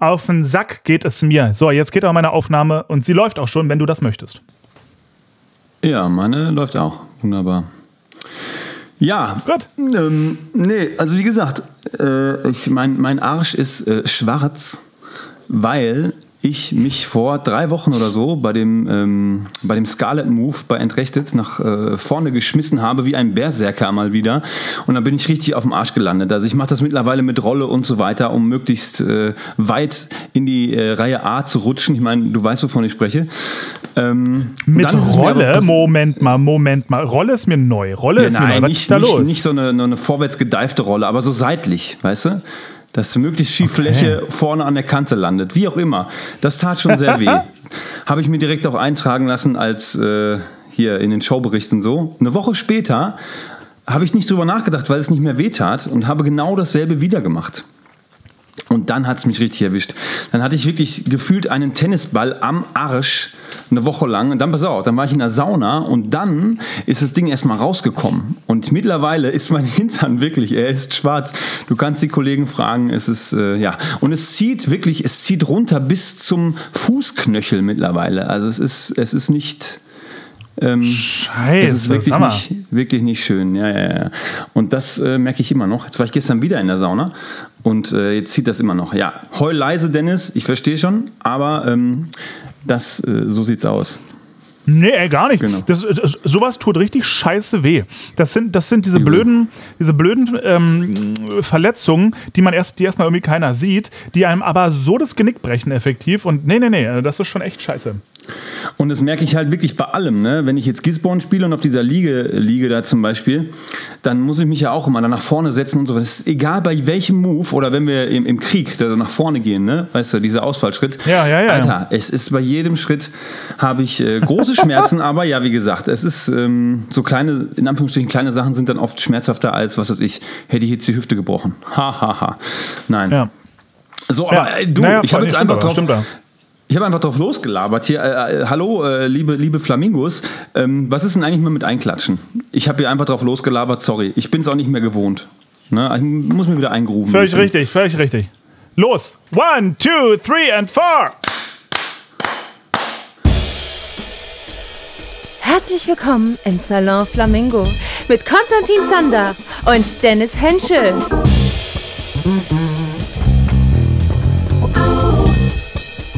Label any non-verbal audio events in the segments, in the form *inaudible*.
auf den Sack geht es mir. So, jetzt geht auch meine Aufnahme und sie läuft auch schon, wenn du das möchtest. Ja, meine läuft auch. Wunderbar. Ja, Gut. Ähm, nee, also wie gesagt, äh, ich, mein, mein Arsch ist äh, schwarz, weil ich mich vor drei Wochen oder so bei dem, ähm, bei dem Scarlet Move bei Entrechtet nach äh, vorne geschmissen habe, wie ein Berserker mal wieder. Und dann bin ich richtig auf dem Arsch gelandet. Also ich mache das mittlerweile mit Rolle und so weiter, um möglichst äh, weit in die äh, Reihe A zu rutschen. Ich meine, du weißt, wovon ich spreche. Ähm, mit Rolle? Moment mal, Moment mal. Rolle ist mir neu. Rolle ja, ist nein, mir neu. Was nicht, ist da nicht, los? nicht so eine, eine vorwärts gedeifte Rolle, aber so seitlich, weißt du? Dass möglichst viel okay. Fläche vorne an der Kante landet. Wie auch immer. Das tat schon sehr weh. *laughs* Habe ich mir direkt auch eintragen lassen als äh, hier in den Showberichten so. Eine Woche später habe ich nicht drüber nachgedacht, weil es nicht mehr weh tat und habe genau dasselbe wieder gemacht. Und dann hat es mich richtig erwischt. Dann hatte ich wirklich gefühlt einen Tennisball am Arsch eine Woche lang. Und dann, pass auf, dann war ich in der Sauna und dann ist das Ding erstmal rausgekommen. Und mittlerweile ist mein *laughs* Hintern wirklich, er ist schwarz. Du kannst die Kollegen fragen, es ist, äh, ja. Und es zieht wirklich, es zieht runter bis zum Fußknöchel mittlerweile. Also es ist, es ist nicht. Ähm, Scheiße, es ist wirklich nicht, wirklich nicht schön. Ja, ja, ja. Und das äh, merke ich immer noch. Jetzt war ich gestern wieder in der Sauna und äh, jetzt zieht das immer noch. Ja, heul leise, Dennis, ich verstehe schon, aber ähm, das, äh, so sieht's aus. Nee, ey, gar nicht. Genau. Das, das, sowas tut richtig scheiße weh. Das sind, das sind diese blöden, diese blöden ähm, Verletzungen, die man erst, die erstmal irgendwie keiner sieht, die einem aber so das Genick brechen effektiv. Und nee, nee, nee, das ist schon echt scheiße. Und das merke ich halt wirklich bei allem. Ne? Wenn ich jetzt Gisborne spiele und auf dieser Liege liege da zum Beispiel, dann muss ich mich ja auch immer da nach vorne setzen und so. Das ist egal bei welchem Move oder wenn wir im, im Krieg da nach vorne gehen, ne? weißt du, dieser Ausfallschritt. Ja, ja, ja. Alter, es ist bei jedem Schritt habe ich äh, große *laughs* Schmerzen, aber ja, wie gesagt, es ist ähm, so kleine, in Anführungsstrichen kleine Sachen sind dann oft schmerzhafter als, was weiß ich, hätte ich jetzt die Hüfte gebrochen. Hahaha. Ha, ha. Nein. Ja. So, aber ja. Äh, du, naja, ich habe jetzt einfach drauf, ich habe einfach drauf losgelabert hier. Äh, äh, hallo, äh, liebe, liebe Flamingos. Ähm, was ist denn eigentlich mal mit Einklatschen? Ich habe hier einfach drauf losgelabert, sorry. Ich bin es auch nicht mehr gewohnt. Ne? Ich muss mir wieder eingerufen. Völlig müssen. richtig, völlig richtig. Los. One, two, three and four. Herzlich willkommen im Salon Flamingo mit Konstantin Zander und Dennis Henschel.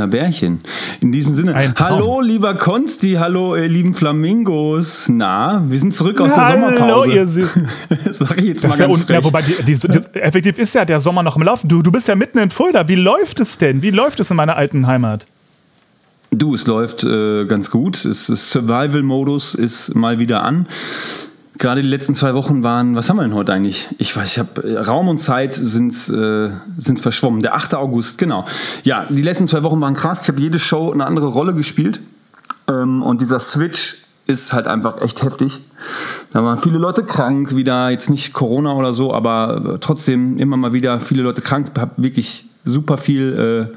Wunderbärchen. In diesem Sinne, hallo lieber Konsti, hallo ihr lieben Flamingos. Na, wir sind zurück aus hallo, der Sommerpause. Hallo ihr Süßen. *laughs* Sag ich jetzt das mal ganz ja, frech. Ja, wobei, die, die, die, effektiv ist ja der Sommer noch im Laufen. Du, du bist ja mitten in Fulda. Wie läuft es denn? Wie läuft es in meiner alten Heimat? Du, es läuft äh, ganz gut. Survival-Modus ist mal wieder an. Gerade die letzten zwei Wochen waren, was haben wir denn heute eigentlich? Ich weiß, ich habe äh, Raum und Zeit sind, äh, sind verschwommen. Der 8. August, genau. Ja, die letzten zwei Wochen waren krass. Ich habe jede Show eine andere Rolle gespielt. Ähm, und dieser Switch ist halt einfach echt heftig. Da waren viele Leute krank, wieder jetzt nicht Corona oder so, aber trotzdem immer mal wieder viele Leute krank. Hab wirklich super viel äh,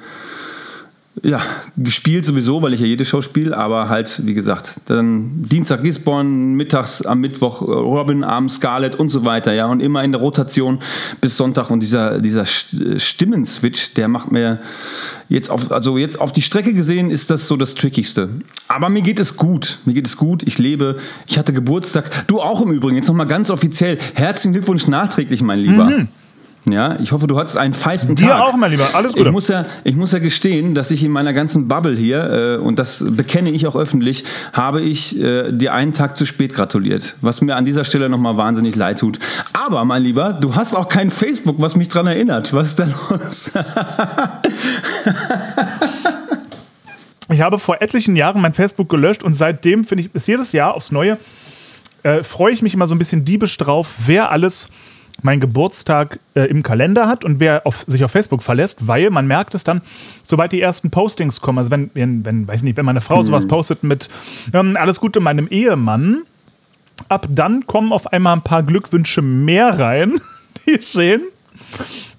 ja, gespielt sowieso, weil ich ja jede Show spiele, aber halt, wie gesagt, dann Dienstag Gisborne, mittags am Mittwoch Robin, abends Scarlett und so weiter, ja, und immer in der Rotation bis Sonntag und dieser, dieser Stimmenswitch, der macht mir jetzt auf, also jetzt auf die Strecke gesehen, ist das so das Trickigste. Aber mir geht es gut, mir geht es gut, ich lebe, ich hatte Geburtstag, du auch im Übrigen, jetzt nochmal ganz offiziell, herzlichen Glückwunsch nachträglich, mein Lieber. Mhm. Ja, ich hoffe, du hattest einen feisten Dir Tag. Dir auch, mein Lieber. Alles Gute. Ich muss, ja, ich muss ja gestehen, dass ich in meiner ganzen Bubble hier, äh, und das bekenne ich auch öffentlich, habe ich äh, dir einen Tag zu spät gratuliert. Was mir an dieser Stelle nochmal wahnsinnig leid tut. Aber, mein Lieber, du hast auch kein Facebook, was mich daran erinnert. Was ist da los? *laughs* ich habe vor etlichen Jahren mein Facebook gelöscht und seitdem finde ich, ist jedes Jahr aufs Neue, äh, freue ich mich immer so ein bisschen diebisch drauf, wer alles meinen Geburtstag äh, im Kalender hat und wer auf, sich auf Facebook verlässt, weil man merkt es dann, sobald die ersten Postings kommen, also wenn, wenn, wenn weiß nicht, wenn meine Frau hm. sowas postet mit ähm, alles Gute meinem Ehemann, Ab dann kommen auf einmal ein paar Glückwünsche mehr rein, *laughs* die ich sehen.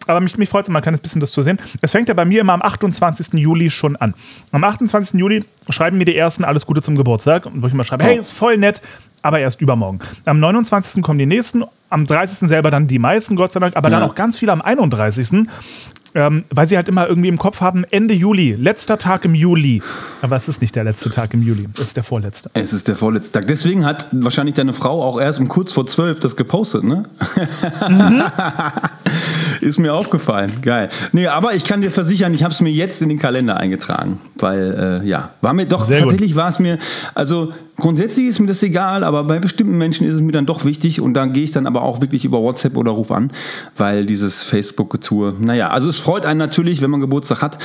Aber mich, mich freut es immer ein kleines bisschen, das zu sehen. Es fängt ja bei mir immer am 28. Juli schon an. Am 28. Juli schreiben mir die ersten alles Gute zum Geburtstag. Wo ich immer schreibe, hey, ist voll nett, aber erst übermorgen. Am 29. kommen die nächsten, am 30. selber dann die meisten, Gott sei Dank, aber Ja. dann auch ganz viele am 31. Ähm, weil sie halt immer irgendwie im Kopf haben, Ende Juli, letzter Tag im Juli. Aber es ist nicht der letzte Tag im Juli, es ist der vorletzte. Es ist der vorletzte Tag. Deswegen hat wahrscheinlich deine Frau auch erst um kurz vor zwölf das gepostet, ne? *laughs* ist mir aufgefallen. Geil. Nee, aber ich kann dir versichern, ich habe es mir jetzt in den Kalender eingetragen. Weil, äh, ja, war mir doch, Sehr tatsächlich war es mir, also grundsätzlich ist mir das egal, aber bei bestimmten Menschen ist es mir dann doch wichtig und dann gehe ich dann aber auch wirklich über WhatsApp oder ruf an, weil dieses Facebook-Getue, naja, also es freut einen natürlich, wenn man Geburtstag hat.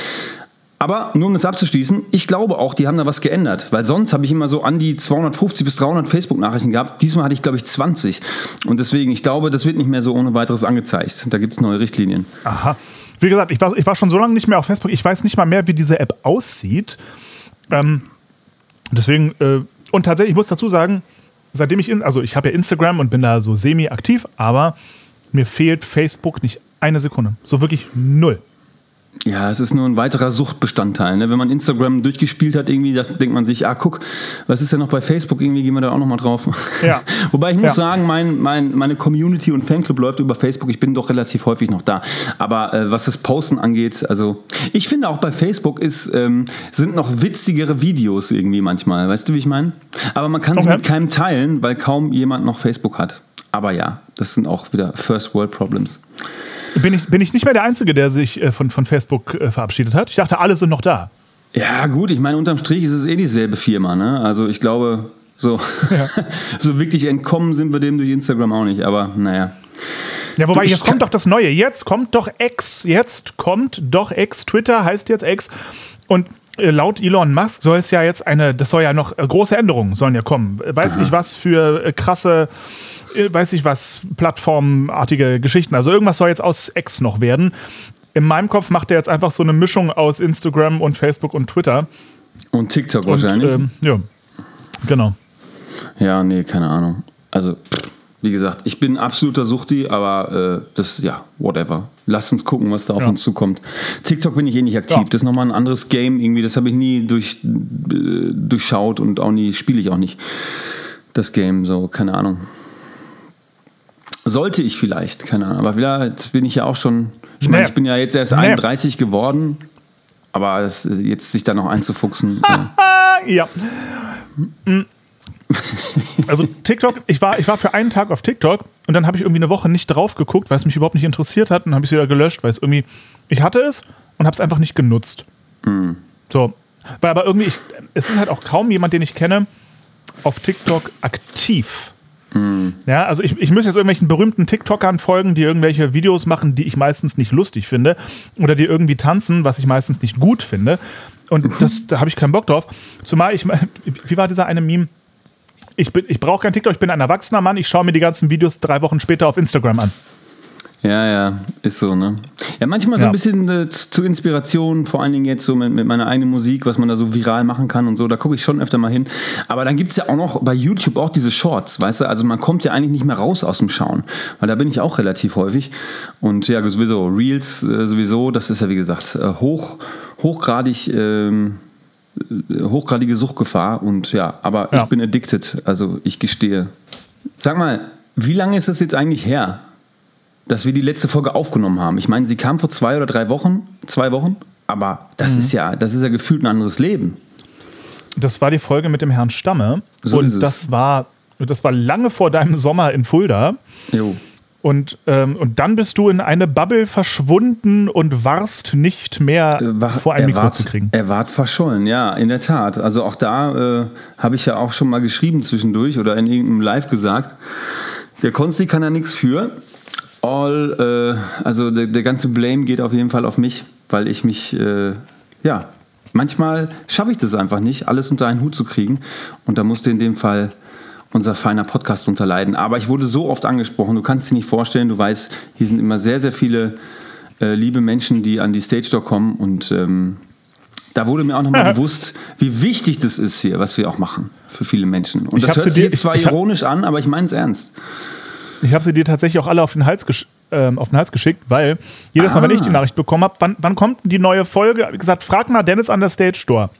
Aber nur um das abzuschließen, ich glaube auch, die haben da was geändert. Weil sonst habe ich immer so an die 250 bis 300 Facebook-Nachrichten gehabt. Diesmal hatte ich, glaube ich, 20. Und deswegen, ich glaube, das wird nicht mehr so ohne weiteres angezeigt. Da gibt es neue Richtlinien. Aha. Wie gesagt, ich war, ich war schon so lange nicht mehr auf Facebook. Ich weiß nicht mal mehr, wie diese App aussieht. Ähm, deswegen, äh, und tatsächlich, ich muss dazu sagen, seitdem ich, in, also ich habe ja Instagram und bin da so semi-aktiv, aber mir fehlt Facebook nicht eine Sekunde. So wirklich null. Ja, es ist nur ein weiterer Suchtbestandteil. Ne? Wenn man Instagram durchgespielt hat, irgendwie, da denkt man sich, ah, guck, was ist denn noch bei Facebook? Irgendwie gehen wir da auch nochmal drauf. Ja. *laughs* Wobei ich muss Ja. sagen, mein, mein, meine Community und Fanclub läuft über Facebook. Ich bin doch relativ häufig noch da. Aber äh, was das Posten angeht, also ich finde auch bei Facebook ist, ähm, sind noch witzigere Videos irgendwie manchmal. Weißt du, wie ich meine? Aber man kann sie Okay. mit keinem teilen, weil kaum jemand noch Facebook hat. Aber ja, das sind auch wieder First World Problems. Bin ich, bin ich nicht mehr der Einzige, der sich äh, von, von Facebook äh, verabschiedet hat? Ich dachte, alle sind noch da. Ja, gut, ich meine, unterm Strich ist es eh dieselbe Firma, ne? Also ich glaube, so, *laughs* so wirklich entkommen sind wir dem durch Instagram auch nicht, aber naja. Ja, wobei, Du, jetzt kommt doch das Neue. Jetzt kommt doch X. Jetzt kommt doch X. Twitter heißt jetzt X. Und äh, laut Elon Musk soll es ja jetzt eine, das soll ja noch große Änderungen sollen ja kommen. Weiß ich was für krasse, weiß ich was, plattformartige Geschichten. Also irgendwas soll jetzt aus X noch werden. In meinem Kopf macht er jetzt einfach so eine Mischung aus Instagram und Facebook und Twitter. Und TikTok Und, wahrscheinlich. ähm, ja, genau. ja, nee, keine Ahnung. Also, wie gesagt, ich bin absoluter Suchti, aber äh, das, ja, whatever. Lasst uns gucken, was da auf Ja. uns zukommt. TikTok bin ich eh nicht aktiv. Ja. Das ist nochmal ein anderes Game irgendwie. Das habe ich nie durch, äh, durchschaut und auch nie, spiele ich auch nicht. Das Game, so, keine Ahnung. Sollte ich vielleicht, keine Ahnung. Aber wieder, jetzt bin ich ja auch schon, ich meine, Nee. ich bin ja jetzt erst Nee. 31 geworden. Aber es, jetzt sich da noch einzufuchsen. ja. *laughs* Ah, ja. Mm. Also TikTok, ich war, ich war für einen Tag auf TikTok und dann habe ich irgendwie eine Woche nicht drauf geguckt, weil es mich überhaupt nicht interessiert hat und habe ich es wieder gelöscht, weil es irgendwie, ich hatte es und habe es einfach nicht genutzt. So, weil aber irgendwie, ich, es ist halt auch kaum jemand, den ich kenne, auf TikTok aktiv. Ja, also ich, ich muss jetzt irgendwelchen berühmten TikTokern folgen, die irgendwelche Videos machen, die ich meistens nicht lustig finde. Oder die irgendwie tanzen, was ich meistens nicht gut finde. Und das, da habe ich keinen Bock drauf. Zumal ich, *laughs* wie war dieser eine Meme? Ich, bin- ich brauche kein TikTok, ich bin ein erwachsener Mann, ich schaue mir die ganzen Videos drei Wochen später auf Instagram an. Ja, ja, ist so, ne? Ja, manchmal so Ja. ein bisschen äh, zu- zur Inspiration, vor allen Dingen jetzt so mit, mit meiner eigenen Musik, was man da so viral machen kann und so, da gucke ich schon öfter mal hin. Aber dann gibt es ja auch noch bei YouTube auch diese Shorts, weißt du? Also man kommt ja eigentlich nicht mehr raus aus dem Schauen, weil da bin ich auch relativ häufig. Und ja, sowieso, Reels äh, sowieso, das ist ja wie gesagt äh, hoch, hochgradig. Ähm, äh, hochgradige Suchtgefahr und ja, aber Ja. ich bin addicted, also ich gestehe. Sag mal, wie lange ist es jetzt eigentlich her, dass wir die letzte Folge aufgenommen haben. Ich meine, sie kam vor zwei oder drei Wochen, zwei Wochen, aber das Mhm. ist ja, das ist ja gefühlt ein anderes Leben. Das war die Folge mit dem Herrn Stamme. So und ist es. das war, das war lange vor deinem Sommer in Fulda. Jo. Und, ähm, und dann bist du in eine Bubble verschwunden und warst nicht mehr War, vor ein er Mikro ward, zu kriegen. Er ward verschollen, ja, in der Tat. Also auch da äh, habe ich ja auch schon mal geschrieben zwischendurch oder in irgendeinem Live gesagt, der Konsti kann da nichts für. All, äh, also der, der ganze Blame geht auf jeden Fall auf mich, weil ich mich, äh, ja, manchmal schaffe ich das einfach nicht, alles unter einen Hut zu kriegen. Und da musste in dem Fall unser feiner Podcast unterleiden. Aber ich wurde so oft angesprochen, du kannst dir nicht vorstellen, du weißt, hier sind immer sehr, sehr viele äh, liebe Menschen, die an die Stage Door kommen und ähm, Da wurde mir auch nochmal bewusst, wie wichtig das ist hier, was wir auch machen für viele Menschen. Und Ich das hört sich jetzt zwar ironisch an, aber ich meine es ernst. Ich habe sie dir tatsächlich auch alle auf den Hals, gesch ähm, auf den Hals geschickt, weil jedes Mal, wenn Ah. ich die Nachricht bekommen habe, wann, wann kommt die neue Folge? Ich gesagt, frag mal Dennis an der Stage Store.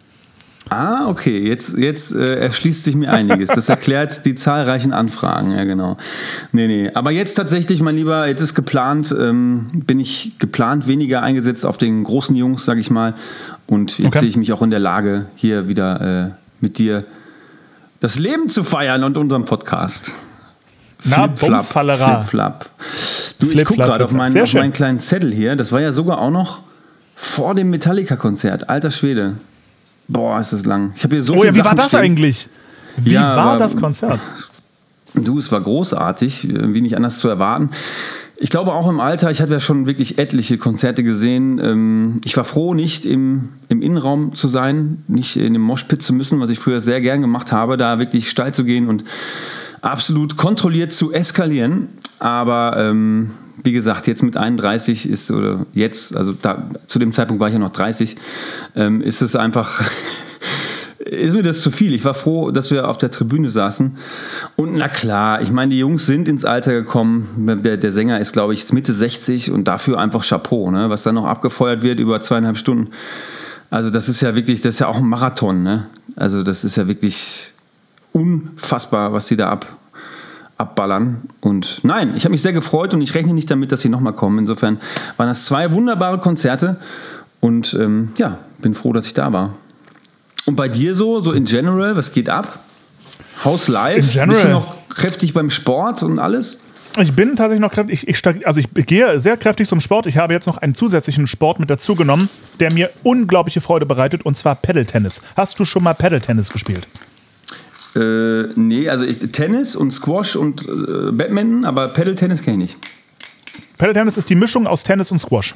Ah, okay, jetzt, jetzt äh, erschließt sich mir einiges. Das erklärt die zahlreichen Anfragen, ja genau. Nee, nee. Aber jetzt tatsächlich, mein Lieber, jetzt ist geplant, ähm, bin ich geplant weniger eingesetzt auf den großen Jungs, sag ich mal. Und jetzt Okay. sehe ich mich auch in der Lage, hier wieder äh, mit dir das Leben zu feiern und unseren Podcast. Na, Bumsfallera. Flip-flap. Du, ich Flip-flap, gucke gerade auf, meinen, auf meinen kleinen Zettel hier. Das war ja sogar auch noch vor dem Metallica-Konzert. Alter Schwede. Boah, ist das lang. Ich habe hier so Oh viele ja, wie Sachen war das stehen. eigentlich? Wie Ja, war das Konzert? *laughs* Du, es war großartig, wie nicht anders zu erwarten. Ich glaube auch im Alter, ich hatte ja schon wirklich etliche Konzerte gesehen. Ähm, Ich war froh, nicht im, im Innenraum zu sein, nicht in dem Moshpit zu müssen, was ich früher sehr gern gemacht habe, da wirklich steil zu gehen und absolut kontrolliert zu eskalieren. Aber ähm, wie gesagt, jetzt mit 31 ist, oder jetzt, also da, zu dem Zeitpunkt war ich ja noch 30, ähm, ist es einfach, *laughs* ist mir das zu viel. Ich war froh, dass wir auf der Tribüne saßen. Und na klar, ich meine, die Jungs sind ins Alter gekommen. Der, der Sänger ist, glaube ich, Mitte 60 und dafür einfach Chapeau, ne? was dann noch abgefeuert wird über zweieinhalb Stunden. Also das ist ja wirklich, das ist ja auch ein Marathon. Ne? Also das ist ja wirklich unfassbar, was sie da ab, abballern. Und nein, ich habe mich sehr gefreut und ich rechne nicht damit, dass sie nochmal kommen. Insofern waren das zwei wunderbare Konzerte und ähm, ja, bin froh, dass ich da war. Und bei dir so, so in general, was geht ab? Haus live? In general. Bist du noch kräftig beim Sport und alles? Ich bin tatsächlich noch kräftig. Ich, ich, also ich gehe sehr kräftig zum Sport. Ich habe jetzt noch einen zusätzlichen Sport mit dazu genommen, der mir unglaubliche Freude bereitet, und zwar Paddle-Tennis. Hast du schon mal Paddle-Tennis gespielt? Äh, nee, also ich, Tennis und Squash und äh, Badminton, aber Paddle-Tennis kenne ich nicht. Paddle-Tennis ist die Mischung aus Tennis und Squash.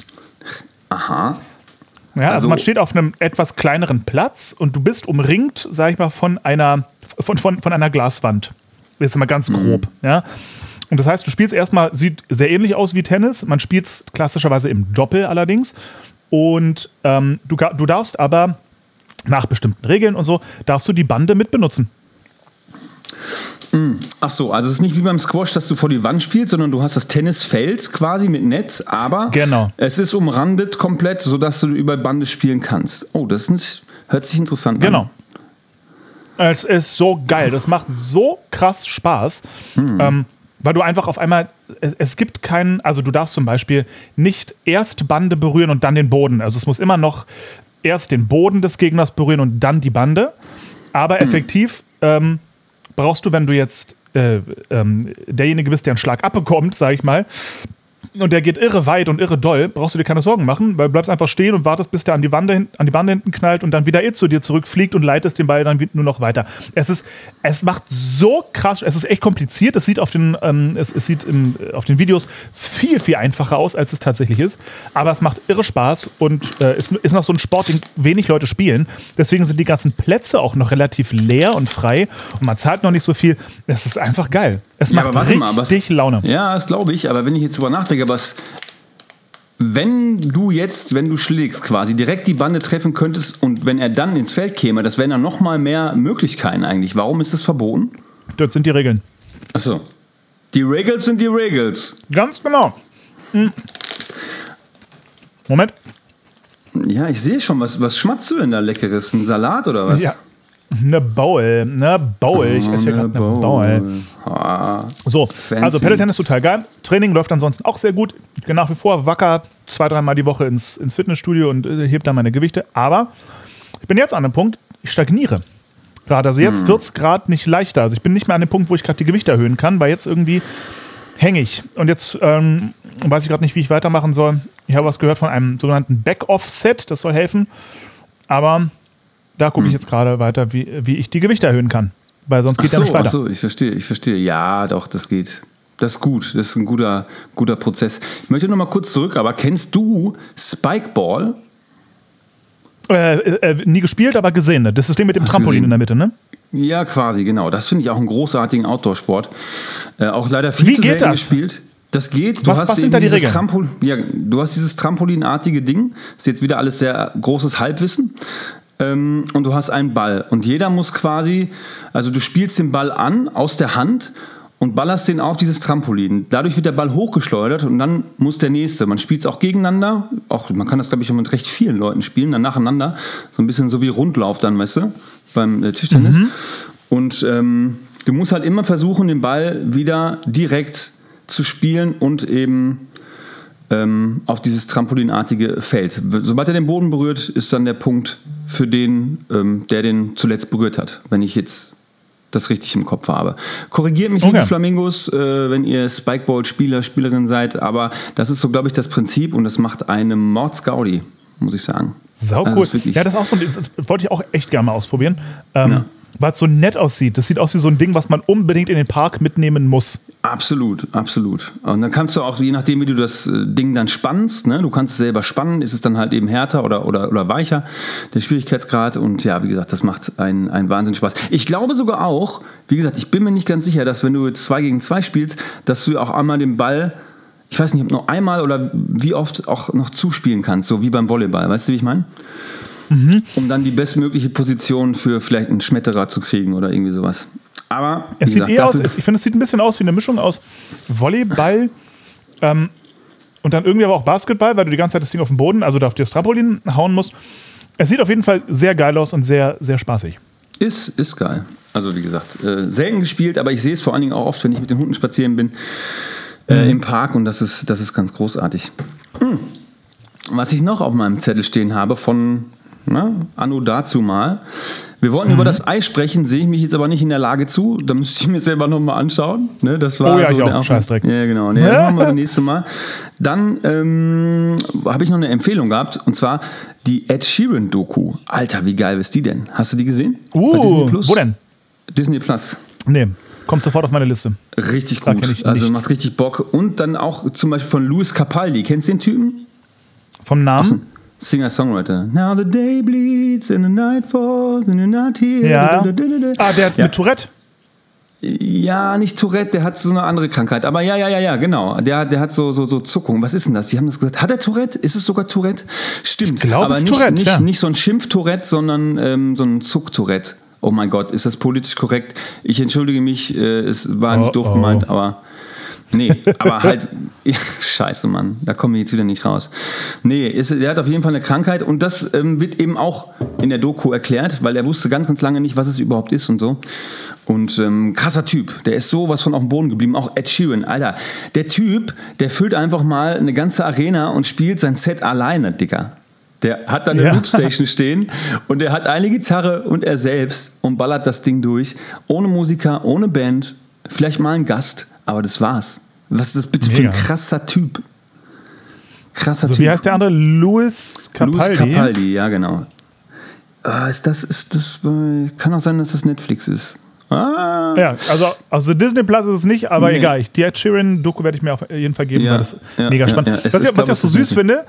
Aha. Ja, also, Also- man steht auf einem etwas kleineren Platz und du bist umringt, sag ich mal, von einer, von, von, von einer Glaswand. Jetzt mal ganz grob. Ja. Und das heißt, du spielst erstmal, sieht sehr ähnlich aus wie Tennis. Man spielt es klassischerweise im Doppel allerdings. Und ähm, du, du darfst aber nach bestimmten Regeln und so, darfst du die Bande mit benutzen. Ach so, also es ist nicht wie beim Squash, dass du vor die Wand spielst, sondern du hast das Tennisfeld quasi mit Netz, aber Genau. es ist umrandet komplett, sodass du über Bande spielen kannst. Oh, das ist hört sich interessant an. Genau. Es ist so geil. Das macht so krass Spaß. Ähm, weil du einfach auf einmal, es, gibt keinen, also du darfst zum Beispiel nicht erst Bande berühren und dann den Boden. Also es muss immer noch erst den Boden des Gegners berühren und dann die Bande. Aber effektiv ähm, brauchst du, wenn du jetzt äh, ähm, derjenige bist, der einen Schlag abbekommt, sag ich mal, und der geht irre weit und irre doll, brauchst du dir keine Sorgen machen, weil du bleibst einfach stehen und wartest, bis der an die Wand, hin- an die Wand hinten knallt und dann wieder eh zu dir zurückfliegt und leitest den Ball dann nur noch weiter. Es ist, es macht so krass, es ist echt kompliziert. Es sieht auf den, ähm, es, es sieht im, auf den Videos viel, viel einfacher aus, als es tatsächlich ist. Aber es macht irre Spaß und äh, ist, ist noch so ein Sport, den wenig Leute spielen. Deswegen sind die ganzen Plätze auch noch relativ leer und frei und man zahlt noch nicht so viel. Es ist einfach geil. Es Ja, macht aber warte richtig mal, was, Laune. Ja, das glaube ich, aber wenn ich jetzt drüber nachdenke, was. Wenn du jetzt, wenn du schlägst, quasi direkt die Bande treffen könntest und wenn er dann ins Feld käme, das wären dann nochmal mehr Möglichkeiten eigentlich. Warum ist das verboten? Das sind die Regeln. Achso. Die Regels sind die Regels. Ganz genau. Hm. Moment. Ja, ich sehe schon, was, was schmatzt du denn da Leckeres? Ein Salat oder was? Ja. Eine Bowl. Eine Bowl. Ich esse hier gerade eine Bowl. Ah, So, also Paddle-Tennis total geil. Training läuft ansonsten auch sehr gut. Ich gehe nach wie vor wacker zwei, dreimal die Woche ins, ins Fitnessstudio und äh, heb da meine Gewichte. Aber ich bin jetzt an einem Punkt, ich stagniere. Gerade. Also jetzt wird es gerade nicht leichter. Also ich bin nicht mehr an dem Punkt, wo ich gerade die Gewichte erhöhen kann, weil jetzt irgendwie hänge ich. Und jetzt ähm, weiß ich gerade nicht, wie ich weitermachen soll. Ich habe was gehört von einem sogenannten Back-Off-Set, das soll helfen. Aber da gucke ich jetzt gerade weiter, wie, wie ich die Gewichte erhöhen kann. Weil sonst Ach geht ja so, nicht ach weiter. so, ich verstehe, ich verstehe. Ja, doch, das geht. Das ist gut, das ist ein guter, guter Prozess. Ich möchte noch mal kurz zurück, aber kennst du Spikeball? Äh, äh, nie gespielt, aber gesehen. Ne? Das System mit dem Hast Trampolin gesehen. in der Mitte, ne? Ja, quasi, genau. Das finde ich auch einen großartigen Outdoor-Sport. Äh, auch leider viel Wie zu selten das? gespielt. Das geht. Du Was- hast was sind eben da die dieses Regeln? Trampol ja, du hast dieses Trampolinartige Ding. Ist jetzt wieder alles sehr großes Halbwissen. Ähm, und du hast einen Ball. Und jeder muss quasi, also du spielst den Ball an aus der Hand und ballerst den auf dieses Trampolin. Dadurch wird der Ball hochgeschleudert und dann muss der nächste. Man spielt es auch gegeneinander. Auch, man kann das, glaube ich, auch mit recht vielen Leuten spielen, dann nacheinander. So ein bisschen so wie Rundlauf dann, weißt du, beim äh, Tischtennis. Und ähm, du musst halt immer versuchen, den Ball wieder direkt zu spielen und eben ähm, auf dieses trampolinartige Feld. Sobald er den Boden berührt, ist dann der Punkt für den, ähm, der den zuletzt berührt hat. Wenn ich jetzt das richtig im Kopf habe. Korrigiert mich, liebe Okay. Flamingos, äh, wenn ihr Spikeball-Spieler, Spielerin seid, aber das ist so, glaube ich, das Prinzip und das macht eine Mordsgaudi, muss ich sagen. Sau Also cool. ist wirklich- ja, das ist auch so. Das wollte ich auch echt gerne mal ausprobieren. Ähm, Ja. Weil es so nett aussieht. Das sieht aus wie so ein Ding, was man unbedingt in den Park mitnehmen muss. Absolut, absolut. Und dann kannst du auch, je nachdem, wie du das äh, Ding dann spannst, ne, du kannst es selber spannen, ist es dann halt eben härter oder, oder, oder weicher, der Schwierigkeitsgrad. Und ja, wie gesagt, das macht einen, einen Wahnsinn Spaß. Ich glaube sogar auch, wie gesagt, ich bin mir nicht ganz sicher, dass wenn du jetzt zwei gegen zwei spielst, dass du auch einmal den Ball, ich weiß nicht, ob nur einmal oder wie oft auch noch zuspielen kannst, so wie beim Volleyball. Weißt du, wie ich meine? Um dann die bestmögliche Position für vielleicht einen Schmetterer zu kriegen oder irgendwie sowas. Aber Es sieht gesagt, eher aus, ich finde, es sieht ein bisschen aus wie eine Mischung aus Volleyball ähm, und dann irgendwie aber auch Basketball, weil du die ganze Zeit das Ding auf den Boden, also da auf das Trampolin hauen musst. Es sieht auf jeden Fall sehr geil aus und sehr, sehr spaßig. Ist, ist geil. Also wie gesagt, äh, selten gespielt, aber ich sehe es vor allen Dingen auch oft, wenn ich mit den Hunden spazieren bin äh, im Park und das ist, das ist ganz großartig. Hm. Was ich noch auf meinem Zettel stehen habe von na, Anno dazu mal. Wir wollten über das Ei sprechen, sehe ich mich jetzt aber nicht in der Lage zu. Da müsste ich mir selber nochmal anschauen. Ne, das war Oh ja, so ich auch. der- Scheißdreck. Ja, genau. Nee, das *laughs* machen wir das nächste Mal. Dann ähm, habe ich noch eine Empfehlung gehabt und zwar die Ed Sheeran Doku. Alter, wie geil ist die denn? Hast du die gesehen? Uh, wo denn? Disney Plus. Nee, kommt sofort auf meine Liste. Richtig Da gut. Also macht richtig Bock. Und dann auch zum Beispiel von Louis Capaldi. Kennst du den Typen? Vom Namen? Singer-Songwriter. Now the day bleeds and the night falls and you're not here. Ja. Ah, der hat ja. mit Tourette. ja, nicht Tourette, der hat so eine andere Krankheit. Aber ja, ja, ja, ja, genau. Der, der hat so, so, so Zuckung. Was ist denn das? Die haben das gesagt. Hat er Tourette? Ist es sogar Tourette? Stimmt. glaube, aber es ist nicht, Tourette, nicht, ja. nicht so ein Schimpf-Tourette, sondern ähm, so ein Zuck-Tourette. Oh mein Gott, ist das politisch korrekt? Ich entschuldige mich, äh, es war Oh, nicht doof oh. gemeint, aber. Nee, aber halt, *laughs* scheiße, Mann, da kommen wir jetzt wieder nicht raus. Nee, ist, er hat auf jeden Fall eine Krankheit und das ähm, wird eben auch in der Doku erklärt, weil er wusste ganz, ganz lange nicht, was es überhaupt ist und so. Und ähm, krasser Typ, der ist sowas von auf dem Boden geblieben, auch Ed Sheeran, Alter. Der Typ, der füllt einfach mal eine ganze Arena und spielt sein Set alleine, Dicker. Der hat da eine Ja. Loopstation stehen und er hat eine Gitarre und er selbst und ballert das Ding durch. Ohne Musiker, ohne Band, vielleicht mal ein Gast, aber das war's. Was ist das bitte für ein Mega. krasser Typ? Krasser So, Typ. wie heißt der andere? Louis Capaldi. Louis Capaldi, ja genau. Ah, ist das, ist das, äh, kann auch sein, dass das Netflix ist. Ah, Ja, also, also Disney Plus ist es nicht, aber Nee. egal. Ich, die Ed Sheeran-Doku werde ich mir auf jeden Fall geben, Ja, weil das ja, mega ja, spannend ja. Was, ist, ich, was ich auch so süß finde,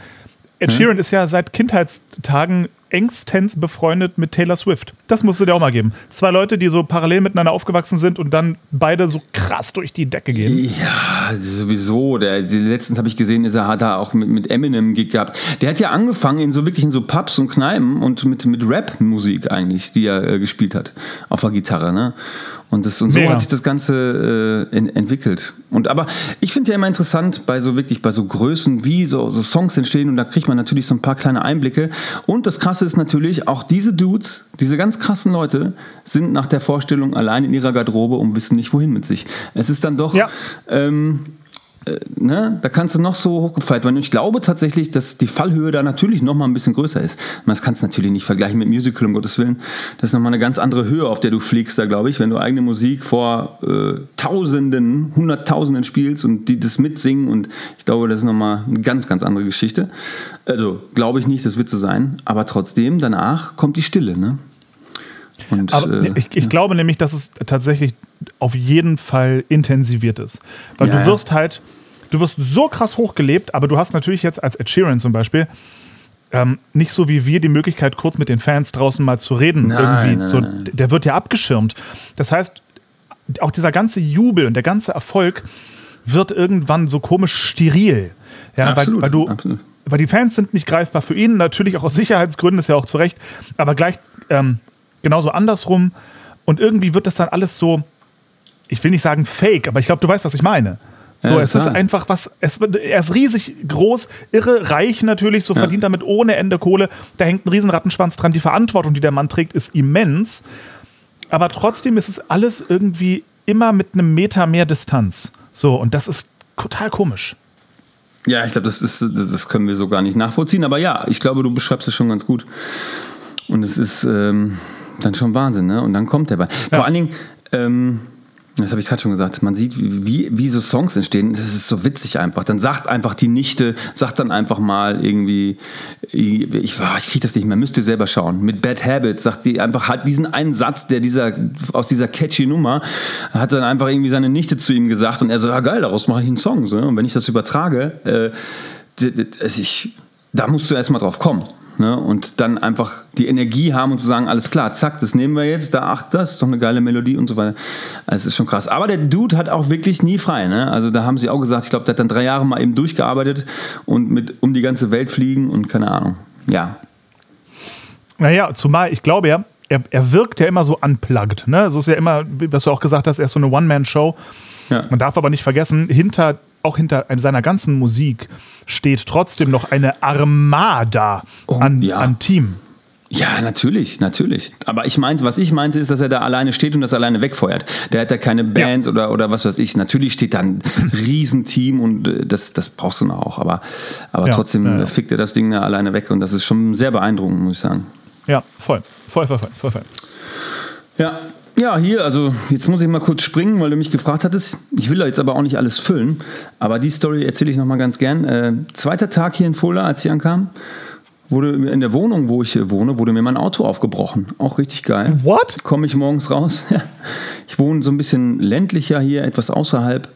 Ed Sheeran ist ja seit Kindheitstagen engstens befreundet mit Taylor Swift. Das musst du dir auch mal geben. Zwei Leute, die so parallel miteinander aufgewachsen sind und dann beide so krass durch die Decke gehen. Ja, sowieso. Der, letztens habe ich gesehen, ist er hat da auch mit, mit Eminem Gig gehabt. Der hat ja angefangen in so wirklich in so Pubs und Kneipen und mit, mit Rap-Musik eigentlich, die er äh, gespielt hat auf der Gitarre. Ne? Und, das, und so Mega. hat sich das Ganze äh, en, entwickelt. Und aber ich finde ja immer interessant bei so wirklich bei so Größen, wie so, so Songs entstehen und da kriegt man natürlich so ein paar kleine Einblicke. Und das Krasse ist natürlich, auch diese Dudes, diese ganz krassen Leute, sind nach der Vorstellung allein in ihrer Garderobe und wissen nicht wohin mit sich. Es ist dann doch Ja. ähm, äh, ne, da kannst du noch so hochgefeiert werden. Und ich glaube tatsächlich, dass die Fallhöhe da natürlich noch mal ein bisschen größer ist. Das kannst du natürlich nicht vergleichen mit Musical, um Gottes Willen. Das ist noch mal eine ganz andere Höhe, auf der du fliegst da, glaube ich, wenn du eigene Musik vor äh, Tausenden, Hunderttausenden spielst und die das mitsingen. Und ich glaube, das ist noch mal eine ganz, ganz andere Geschichte. Also, glaube ich nicht, das wird so sein. Aber trotzdem, danach kommt die Stille, ne? Und, Aber äh, ich, ich glaube nämlich, dass es tatsächlich auf jeden Fall intensiviert ist. Weil Ja, du ja. wirst halt, du wirst so krass hochgelebt, aber du hast natürlich jetzt als Ed Sheeran zum Beispiel ähm, nicht so wie wir die Möglichkeit, kurz mit den Fans draußen mal zu reden. Nein, irgendwie. nein, so, nein. Der wird ja abgeschirmt. Das heißt, auch dieser ganze Jubel und der ganze Erfolg, wird irgendwann so komisch steril. Ja, Absolut, weil, weil du, absolut. weil die Fans sind nicht greifbar für ihn, natürlich auch aus Sicherheitsgründen, ist ja auch zu Recht, aber gleich ähm, genauso andersrum. Und irgendwie wird das dann alles so, ich will nicht sagen fake, aber ich glaube, du weißt, was ich meine. So, Ja, es ist klar. einfach was, es, er ist riesig groß, irre, reich natürlich, so verdient damit ohne Ende Kohle. Da hängt ein riesen Rattenschwanz dran. Die Verantwortung, die der Mann trägt, ist immens. Aber trotzdem ist es alles irgendwie immer mit einem Meter mehr Distanz. So, und das ist total komisch. Ja, ich glaube, das, ist, das, das können wir so gar nicht nachvollziehen. Aber ja, ich glaube, du beschreibst es schon ganz gut. Und es ist ähm, dann schon Wahnsinn, ne? Und dann kommt der bei. Vor allen Dingen, ähm, das habe ich gerade schon gesagt, man sieht, wie, wie so Songs entstehen. Das ist so witzig einfach. Dann sagt einfach die Nichte, sagt dann einfach mal irgendwie, ich, ich, ah, ich kriege das nicht mehr, müsst ihr selber schauen. Mit Bad Habits sagt die einfach, hat diesen einen Satz, der dieser, aus dieser catchy Nummer, hat dann einfach irgendwie seine Nichte zu ihm gesagt und er so, ja geil, daraus mache ich einen Song. So. Und wenn ich das übertrage, äh, ich, da musst du erstmal drauf kommen. Ne? Und dann einfach die Energie haben und zu sagen, alles klar, zack, das nehmen wir jetzt, da, ach, das ist doch eine geile Melodie und so weiter. Also es ist schon krass. Aber der Dude hat auch wirklich nie frei. Ne? Also da haben sie auch gesagt, ich glaube, der hat dann drei Jahre mal eben durchgearbeitet und mit um die ganze Welt fliegen und keine Ahnung. Ja, Naja, zumal ich glaube ja, er, er wirkt ja immer so unplugged. Ne? So ist ja immer, was du auch gesagt hast, er ist so eine One-Man-Show. Ja. Man darf aber nicht vergessen, hinter, auch hinter seiner ganzen Musik steht trotzdem noch eine Armada Oh, an, ja. an Team. Ja, natürlich, natürlich. Aber ich meinte, was ich meinte, ist, dass er da alleine steht und das alleine wegfeuert. Der hat da keine Band oder, oder was weiß ich. Natürlich steht da ein *laughs* Riesenteam und äh, das, das brauchst du noch auch. Aber, aber Ja, trotzdem ja, ja. fickt er das Ding da alleine weg und das ist schon sehr beeindruckend, muss ich sagen. Ja, voll. Voll, voll, voll, voll, voll. Ja. Ja, hier, also jetzt muss ich mal kurz springen, weil du mich gefragt hattest. Ich will da jetzt aber auch nicht alles füllen, aber die Story erzähle ich nochmal ganz gern. Äh, zweiter Tag hier in Fulda, als ich ankam, wurde in der Wohnung, wo ich wohne, wurde mir mein Auto aufgebrochen. Auch richtig geil. What? Komme ich morgens raus. *laughs* Ich wohne so ein bisschen ländlicher hier, etwas außerhalb,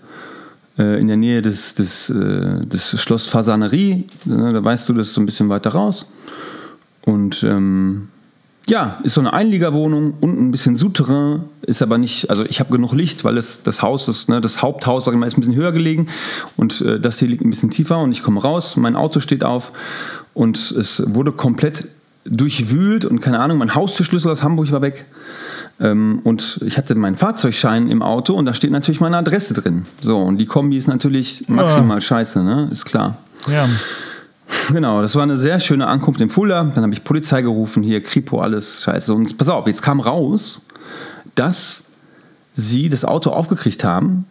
äh, in der Nähe des, des, äh, des Schloss Fasanerie. Da weißt du, das ist so ein bisschen weiter raus. Und ähm, ja, ist so eine Einliegerwohnung, unten ein bisschen Souterrain, ist aber nicht, also ich habe genug Licht, weil es das Haus ist, ne, das Haupthaus, sag ich mal, ist ein bisschen höher gelegen und äh, das hier liegt ein bisschen tiefer und ich komme raus, mein Auto steht auf und es wurde komplett durchwühlt und keine Ahnung, mein Haustürschlüssel aus Hamburg war weg ähm, und ich hatte meinen Fahrzeugschein im Auto und da steht natürlich meine Adresse drin. So, und die Kombi ist natürlich maximal scheiße, ne, ist klar. Ja. *laughs* Genau, das war eine sehr schöne Ankunft in Fulda. Dann habe ich Polizei gerufen, hier, Kripo, alles scheiße. Und pass auf, jetzt kam raus, dass sie das Auto aufgekriegt haben,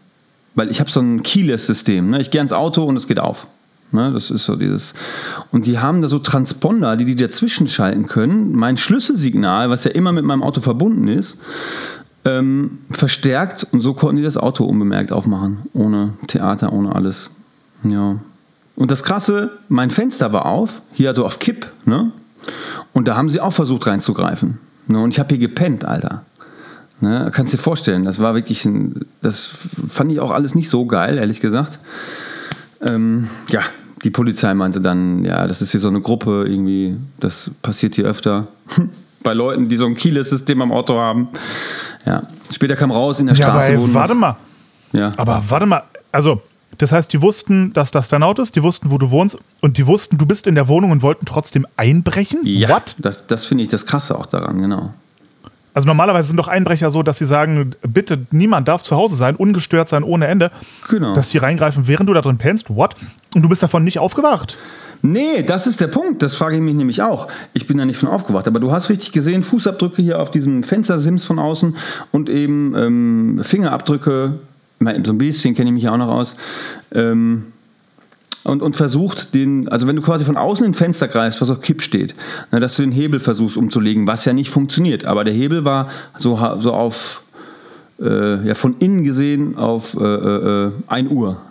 weil ich habe so ein Keyless-System. Ne? Ich gehe ans Auto und es geht auf. Ne? Das ist so dieses. Und die haben da so Transponder, die die dazwischen schalten können. Mein Schlüsselsignal, was ja immer mit meinem Auto verbunden ist, ähm, verstärkt und so konnten die das Auto unbemerkt aufmachen. Ohne Theater, ohne alles. Ja. Und das Krasse, mein Fenster war auf, hier also auf Kipp, ne? Und da haben sie auch versucht reinzugreifen. Ne? Und ich habe hier gepennt, Alter. Ne? Kannst dir vorstellen, das war wirklich ein, das fand ich auch alles nicht so geil, ehrlich gesagt. Ähm, ja, die Polizei meinte dann, ja, das ist hier so eine Gruppe, irgendwie, das passiert hier öfter. *laughs* Bei Leuten, die so ein Keyless-System am Auto haben. Ja. Später kam raus in der Ja, Straße. aber wurden warte mal. Ja. Aber warte mal. Also, das heißt, die wussten, dass das dein Auto ist, die wussten, wo du wohnst und die wussten, du bist in der Wohnung und wollten trotzdem einbrechen? Ja, What? das, das finde ich das Krasse auch daran, genau. Also normalerweise sind doch Einbrecher so, dass sie sagen, bitte, niemand darf zu Hause sein, ungestört sein, ohne Ende. Genau. Dass die reingreifen, während du da drin pennst. What? Und du bist davon nicht aufgewacht. Nee, das ist der Punkt. Das frage ich mich nämlich auch. Ich bin da nicht von aufgewacht. Aber du hast richtig gesehen, Fußabdrücke hier auf diesem Fenstersims von außen und eben ähm, Fingerabdrücke. So ein bisschen kenne ich mich ja auch noch aus. Ähm, und, und versucht den, also wenn du quasi von außen in ein Fenster greifst, was auf Kipp steht, ne, dass du den Hebel versuchst umzulegen, was ja nicht funktioniert. Aber der Hebel war so, so auf, äh, ja, von innen gesehen auf äh, äh, 1 Uhr.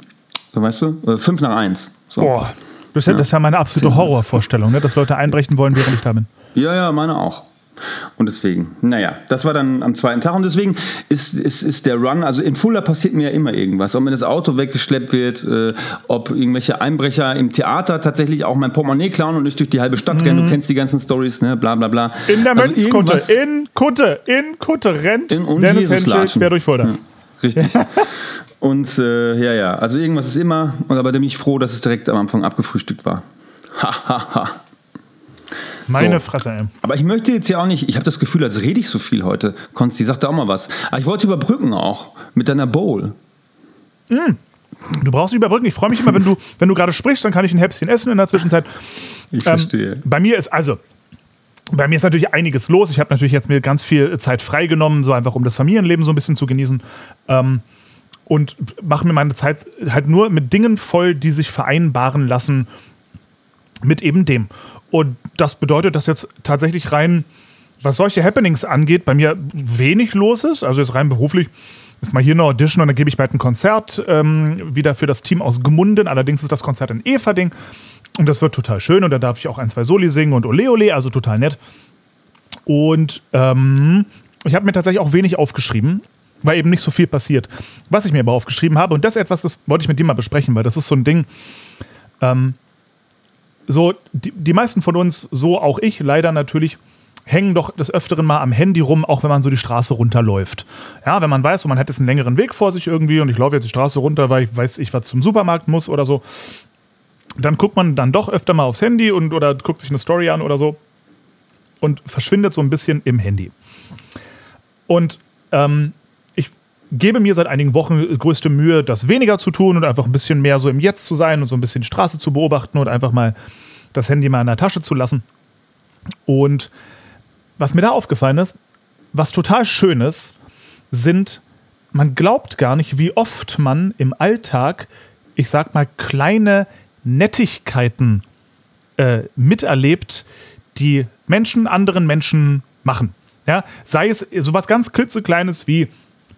So, weißt du? Äh, 5 nach 1. So. Boah. Das ist ja, das ist ja meine absolute Horrorvorstellung, ne? dass Leute einbrechen wollen, während ich da bin. Ja, ja, meine auch. Und deswegen, naja, das war dann am zweiten Tag. Und deswegen ist, ist, ist der Run, also in Fulda passiert mir ja immer irgendwas. Ob mir das Auto weggeschleppt wird, äh, ob irgendwelche Einbrecher im Theater tatsächlich auch mein Portemonnaie klauen und nicht durch die halbe Stadt rennen. Du kennst die ganzen Stories, ne? Bla bla bla. Mhm. In der Also Mönchskutte, in Kutte, in Kutte rennt In- und Dennis Henschel quer durch Fulda. Ja, richtig. *laughs* Und äh, ja, ja, also irgendwas ist immer, und aber da bin ich froh, dass es direkt am Anfang abgefrühstückt war. Ha, ha, ha. Meine So. Fresse, ey. Aber ich möchte jetzt ja auch nicht, ich habe das Gefühl, als rede ich so viel heute. Konsti, sag da auch mal was. Aber ich wollte überbrücken auch mit deiner Bowl. Du brauchst nicht überbrücken. Ich freue mich immer, wenn du, *laughs* wenn du gerade sprichst, dann kann ich ein Häppchen essen in der Zwischenzeit. Ich Ähm, verstehe. bei mir ist also, bei mir ist natürlich einiges los. Ich habe natürlich jetzt mir ganz viel Zeit freigenommen, so einfach um das Familienleben so ein bisschen zu genießen. Ähm, und mache mir meine Zeit halt nur mit Dingen voll, die sich vereinbaren lassen mit eben dem. Und das bedeutet, dass jetzt tatsächlich rein, was solche Happenings angeht, bei mir wenig los ist. Also jetzt rein beruflich ist mal hier eine Audition und dann gebe ich bald ein Konzert ähm, wieder für das Team aus Gmunden. Allerdings ist das Konzert in Everding und das wird total schön und da darf ich auch ein, zwei Soli singen und Ole Ole, also total nett. Und ähm, ich habe mir tatsächlich auch wenig aufgeschrieben, weil eben nicht so viel passiert. Was ich mir aber aufgeschrieben habe, und das etwas, das wollte ich mit dir mal besprechen, weil das ist so ein Ding, ähm, so die, die meisten von uns, so auch ich leider natürlich, hängen doch des Öfteren mal am Handy rum, auch wenn man so die Straße runterläuft. Ja, wenn man weiß, so man hat jetzt einen längeren Weg vor sich irgendwie und ich laufe jetzt die Straße runter, weil ich weiß, ich was zum Supermarkt muss oder so, dann guckt man dann doch öfter mal aufs Handy und oder guckt sich eine Story an oder so und verschwindet so ein bisschen im Handy. Und ähm, gebe mir seit einigen Wochen größte Mühe, das weniger zu tun und einfach ein bisschen mehr so im Jetzt zu sein und so ein bisschen die Straße zu beobachten und einfach mal das Handy mal in der Tasche zu lassen. Und was mir da aufgefallen ist, was total schön ist, sind, man glaubt gar nicht, wie oft man im Alltag, ich sag mal, kleine Nettigkeiten äh, miterlebt, die Menschen anderen Menschen machen. Ja, sei es sowas ganz klitzekleines wie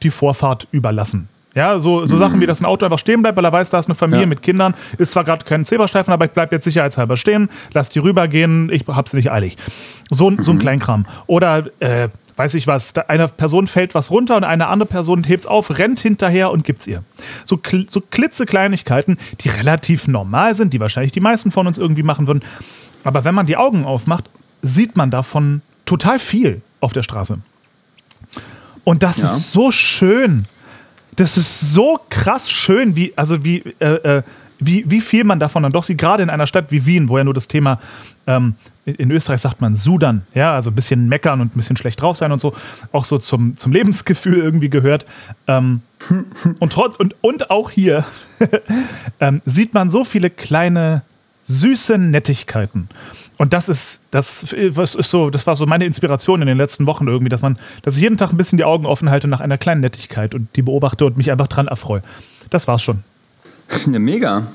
die Vorfahrt überlassen. Ja, so, so Sachen wie, dass ein Auto einfach stehen bleibt, weil er weiß, da ist eine Familie Ja. mit Kindern, ist zwar gerade kein Zebrastreifen, aber ich bleibe jetzt sicherheitshalber stehen, lass die rübergehen, ich hab's nicht eilig. So, ein so ein Kleinkram. Oder, äh, weiß ich was, da einer Person fällt was runter und eine andere Person hebt's auf, rennt hinterher und gibt's ihr. So, kl so klitzekleinigkeiten, die relativ normal sind, die wahrscheinlich die meisten von uns irgendwie machen würden. Aber wenn man die Augen aufmacht, sieht man davon total viel auf der Straße. Und das Ja. ist so schön. Das ist so krass schön, wie, also wie, äh, äh, wie, wie viel man davon dann doch sieht, gerade in einer Stadt wie Wien, wo ja nur das Thema, ähm, in, Österreich sagt man Sudan, ja, also ein bisschen meckern und ein bisschen schlecht drauf sein und so, auch so zum, zum Lebensgefühl irgendwie gehört. Ähm, *laughs* und, und, und auch hier *laughs* ähm, sieht man so viele kleine, süße Nettigkeiten. Und das ist, das was ist so, das war so meine Inspiration in den letzten Wochen irgendwie, dass man, dass ich jeden Tag ein bisschen die Augen offen halte nach einer kleinen Nettigkeit und die beobachte und mich einfach dran erfreue. Das war's schon. Ja, mega.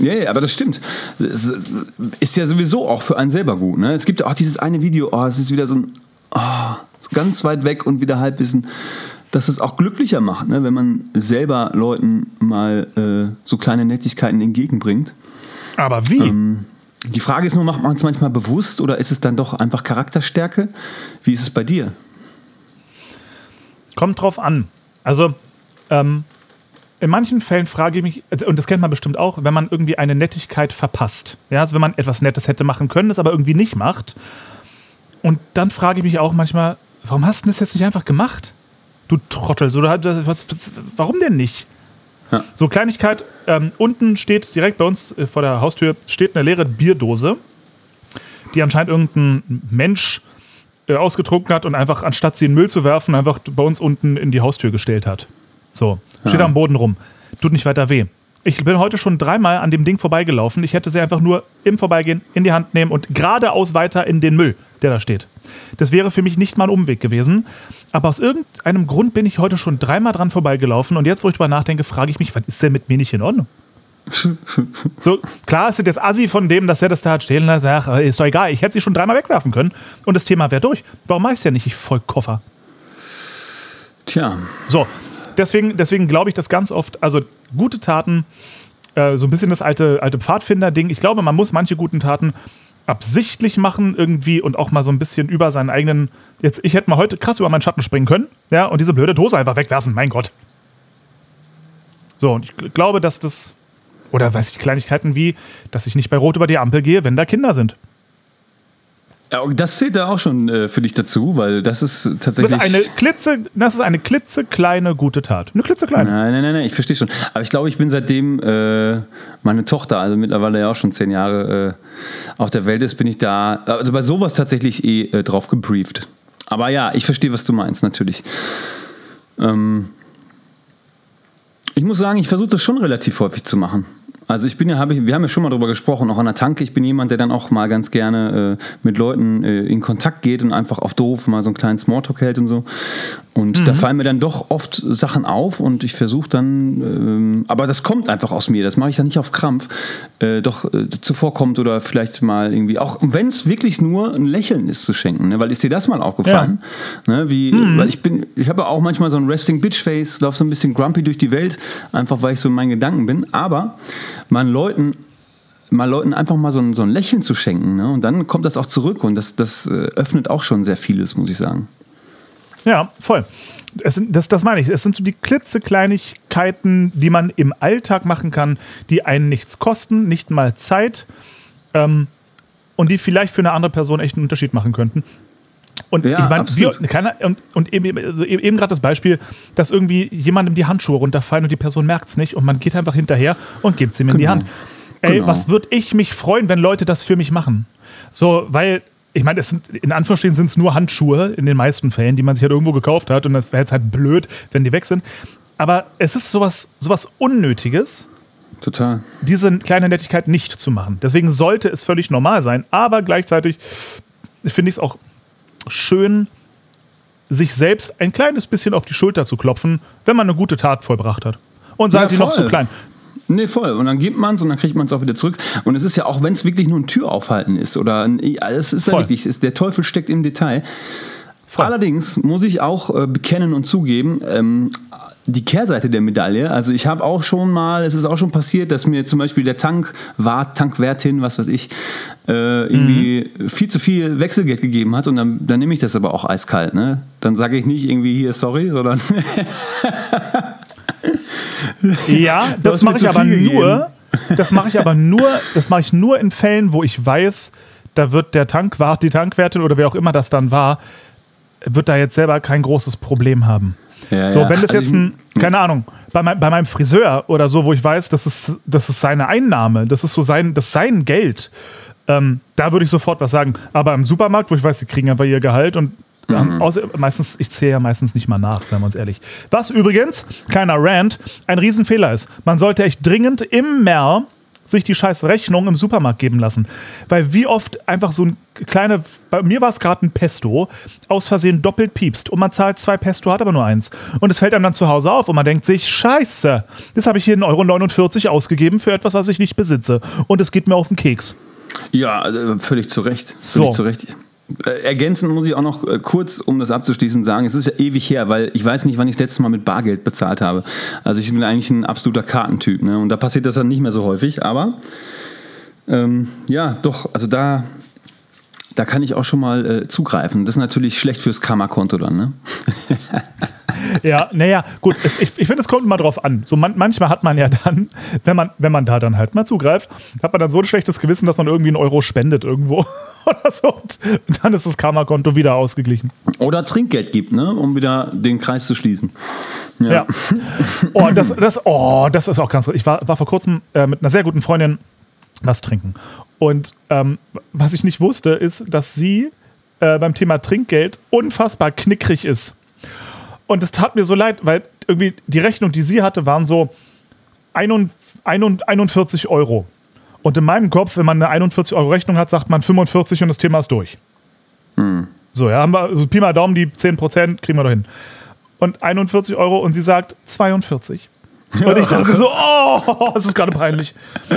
Ja, ja, aber das stimmt. Es ist ja sowieso auch für einen selber gut. Ne? Es gibt ja auch dieses eine Video, oh, es ist wieder so ein oh, ganz weit weg und wieder Halbwissen, dass es auch glücklicher macht, ne? wenn man selber Leuten mal äh, so kleine Nettigkeiten entgegenbringt. Aber wie? Ähm, die Frage ist nur, macht man es manchmal bewusst oder ist es dann doch einfach Charakterstärke? Wie ist es bei dir? Kommt drauf an. Also, ähm, in manchen Fällen frage ich mich, also, und das kennt man bestimmt auch, wenn man irgendwie eine Nettigkeit verpasst. Ja, also wenn man etwas Nettes hätte machen können, es aber irgendwie nicht macht. Und dann frage ich mich auch manchmal, warum hast du das jetzt nicht einfach gemacht? Du Trottel. So, du was, was, warum denn nicht? Ja. So, Kleinigkeit, ähm, unten steht direkt bei uns äh, vor der Haustür steht eine leere Bierdose, die anscheinend irgendein Mensch äh, ausgetrunken hat und einfach, anstatt sie in den Müll zu werfen, einfach bei uns unten in die Haustür gestellt hat. So, steht Ja. am Boden rum. Tut nicht weiter weh. Ich bin heute schon dreimal an dem Ding vorbeigelaufen. Ich hätte sie einfach nur im Vorbeigehen in die Hand nehmen und geradeaus weiter in den Müll, der da steht. Das wäre für mich nicht mal ein Umweg gewesen. Aber aus irgendeinem Grund bin ich heute schon dreimal dran vorbeigelaufen und jetzt, wo ich drüber nachdenke, frage ich mich, was ist denn mit mir nicht in Ordnung? *laughs* So, klar ist jetzt Assi von dem, dass er das da hat stehen lassen. Ach, ist doch egal. Ich hätte sie schon dreimal wegwerfen können und das Thema wäre durch. Warum mache ich es ja nicht? Ich voll Koffer. Tja, So, deswegen, deswegen glaube ich, dass ganz oft, also gute Taten, äh, so ein bisschen das alte, alte Pfadfinder-Ding. Ich glaube, man muss manche guten Taten absichtlich machen irgendwie und auch mal so ein bisschen über seinen eigenen. Jetzt, ich hätte mal heute krass über meinen Schatten springen können, ja, und diese blöde Dose einfach wegwerfen. Mein Gott. So, und ich gl- glaube, dass das. Oder weiß ich, Kleinigkeiten wie, dass ich nicht bei Rot über die Ampel gehe, wenn da Kinder sind. Ja, das zählt da auch schon äh, für dich dazu, weil das ist tatsächlich. Das ist eine, klitze, das ist eine klitzekleine gute Tat. Eine klitzekleine. Nein, nein, nein, nein ich verstehe schon. Aber ich glaube, ich bin seitdem äh, meine Tochter, also mittlerweile ja auch schon zehn Jahre äh, auf der Welt ist, bin ich da, also bei sowas tatsächlich eh äh, drauf gebrieft. Aber ja, ich verstehe, was du meinst, natürlich. Ähm, ich muss sagen, ich versuche das schon relativ häufig zu machen. Also ich bin ja, habe ich, wir haben ja schon mal darüber gesprochen, auch an der Tanke. Ich bin jemand, der dann auch mal ganz gerne äh, mit Leuten äh, in Kontakt geht und einfach auf doof mal so einen kleinen Smalltalk hält und so. Und mhm. da fallen mir dann doch oft Sachen auf und ich versuche dann, ähm, aber das kommt einfach aus mir, das mache ich dann nicht auf Krampf, äh, doch äh, zuvorkommt oder vielleicht mal irgendwie, auch wenn es wirklich nur ein Lächeln ist zu schenken, ne? weil ist dir das mal aufgefallen? Ja. Ne? Wie, mhm. Weil ich bin, ich habe auch manchmal so ein Resting Bitch Face, laufe so ein bisschen grumpy durch die Welt, einfach weil ich so in meinen Gedanken bin, aber man Leuten mal Leuten einfach mal so ein, so ein Lächeln zu schenken. Ne? Und dann kommt das auch zurück und das, das äh, öffnet auch schon sehr vieles, muss ich sagen. Ja, voll. Sind, das, das meine ich. Es sind so die klitzekleinigkeiten, die man im Alltag machen kann, die einen nichts kosten, nicht mal Zeit ähm, und die vielleicht für eine andere Person echt einen Unterschied machen könnten. Und ja, ich meine, und, und, eben, also eben gerade das Beispiel, dass irgendwie jemandem die Handschuhe runterfallen und die Person merkt es nicht und man geht einfach hinterher und gibt sie ihm genau. in die genau. Hand. Ey, genau. was würde ich mich freuen, wenn Leute das für mich machen? So, weil ich meine, in Anführungsstrichen sind es nur Handschuhe in den meisten Fällen, die man sich halt irgendwo gekauft hat und das wäre jetzt halt blöd, wenn die weg sind. Aber es ist sowas, sowas Unnötiges, Total. diese kleine Nettigkeit nicht zu machen. Deswegen sollte es völlig normal sein, aber gleichzeitig finde ich es auch schön, sich selbst ein kleines bisschen auf die Schulter zu klopfen, wenn man eine gute Tat vollbracht hat. Und sei ja, sie voll. noch so klein. Nee, voll. Und dann gibt man es und dann kriegt man es auch wieder zurück. Und es ist ja auch, wenn es wirklich nur ein Türaufhalten ist oder ein, es ist ja wirklich, ist, der Teufel steckt im Detail. Voll. Allerdings muss ich auch äh, bekennen und zugeben, ähm, die Kehrseite der Medaille. Also ich habe auch schon mal, es ist auch schon passiert, dass mir zum Beispiel der Tankwart, Tankwertin, was weiß ich, äh, irgendwie mhm. viel zu viel Wechselgeld gegeben hat und dann, dann nehme ich das aber auch eiskalt. Ne? Dann sage ich nicht irgendwie hier sorry, sondern *laughs* Ja, das mache ich aber nur. Das mache ich aber nur, das mache ich nur in Fällen, wo ich weiß, da wird der Tankwart, die Tankwertin oder wer auch immer das dann war, wird da jetzt selber kein großes Problem haben. Ja, so, wenn das also jetzt ein, keine Ahnung, bei, mein, bei, meinem Friseur oder so, wo ich weiß, das ist, das ist seine Einnahme, das ist so sein, das sein Geld, ähm, da würde ich sofort was sagen. Aber im Supermarkt, wo ich weiß, sie kriegen einfach ihr Gehalt und Mhm. Außer, meistens, ich zähle ja meistens nicht mal nach, seien wir uns ehrlich. Was übrigens, kleiner Rant, ein Riesenfehler ist. Man sollte echt dringend immer sich die scheiß Rechnung im Supermarkt geben lassen. Weil wie oft einfach so ein kleiner, bei mir war es gerade ein Pesto, aus Versehen doppelt piepst und man zahlt zwei Pesto, hat aber nur eins. Und es fällt einem dann zu Hause auf und man denkt sich, scheiße, jetzt habe ich hier 1,49 Euro ausgegeben für etwas, was ich nicht besitze. Und es geht mir auf den Keks. Ja, äh, völlig zu Recht. Völlig so. zu Recht. Äh, ergänzend muss ich auch noch äh, kurz, um das abzuschließen, sagen, es ist ja ewig her, weil ich weiß nicht, wann ich das letzte Mal mit Bargeld bezahlt habe. Also ich bin eigentlich ein absoluter Kartentyp. Ne? Und da passiert das dann nicht mehr so häufig. Aber ähm, ja, doch, also da, da kann ich auch schon mal äh, zugreifen. Das ist natürlich schlecht fürs Karma-Konto dann, ne? *laughs* *laughs* ja, naja, gut, es, ich, ich finde, es kommt immer drauf an. So man, manchmal hat man ja dann, wenn man, wenn man da dann halt mal zugreift, hat man dann so ein schlechtes Gewissen, dass man irgendwie einen Euro spendet irgendwo *laughs* oder so. Und dann ist das Karma-Konto wieder ausgeglichen. Oder Trinkgeld gibt, ne? um wieder den Kreis zu schließen. Ja. ja. Oh, das, das, oh, das ist auch ganz. Ich war, war vor kurzem äh, mit einer sehr guten Freundin was trinken. Und ähm, was ich nicht wusste, ist, dass sie äh, beim Thema Trinkgeld unfassbar knickrig ist. Und es tat mir so leid, weil irgendwie die Rechnung, die sie hatte, waren so 41 Euro. Und in meinem Kopf, wenn man eine 41 Euro Rechnung hat, sagt man 45 und das Thema ist durch. Hm. So, ja, haben wir, also Pi mal Daumen, die 10 Prozent kriegen wir doch hin. Und 41 Euro und sie sagt 42. *laughs* Und ich dachte so, *laughs* oh, es ist gerade peinlich. *laughs*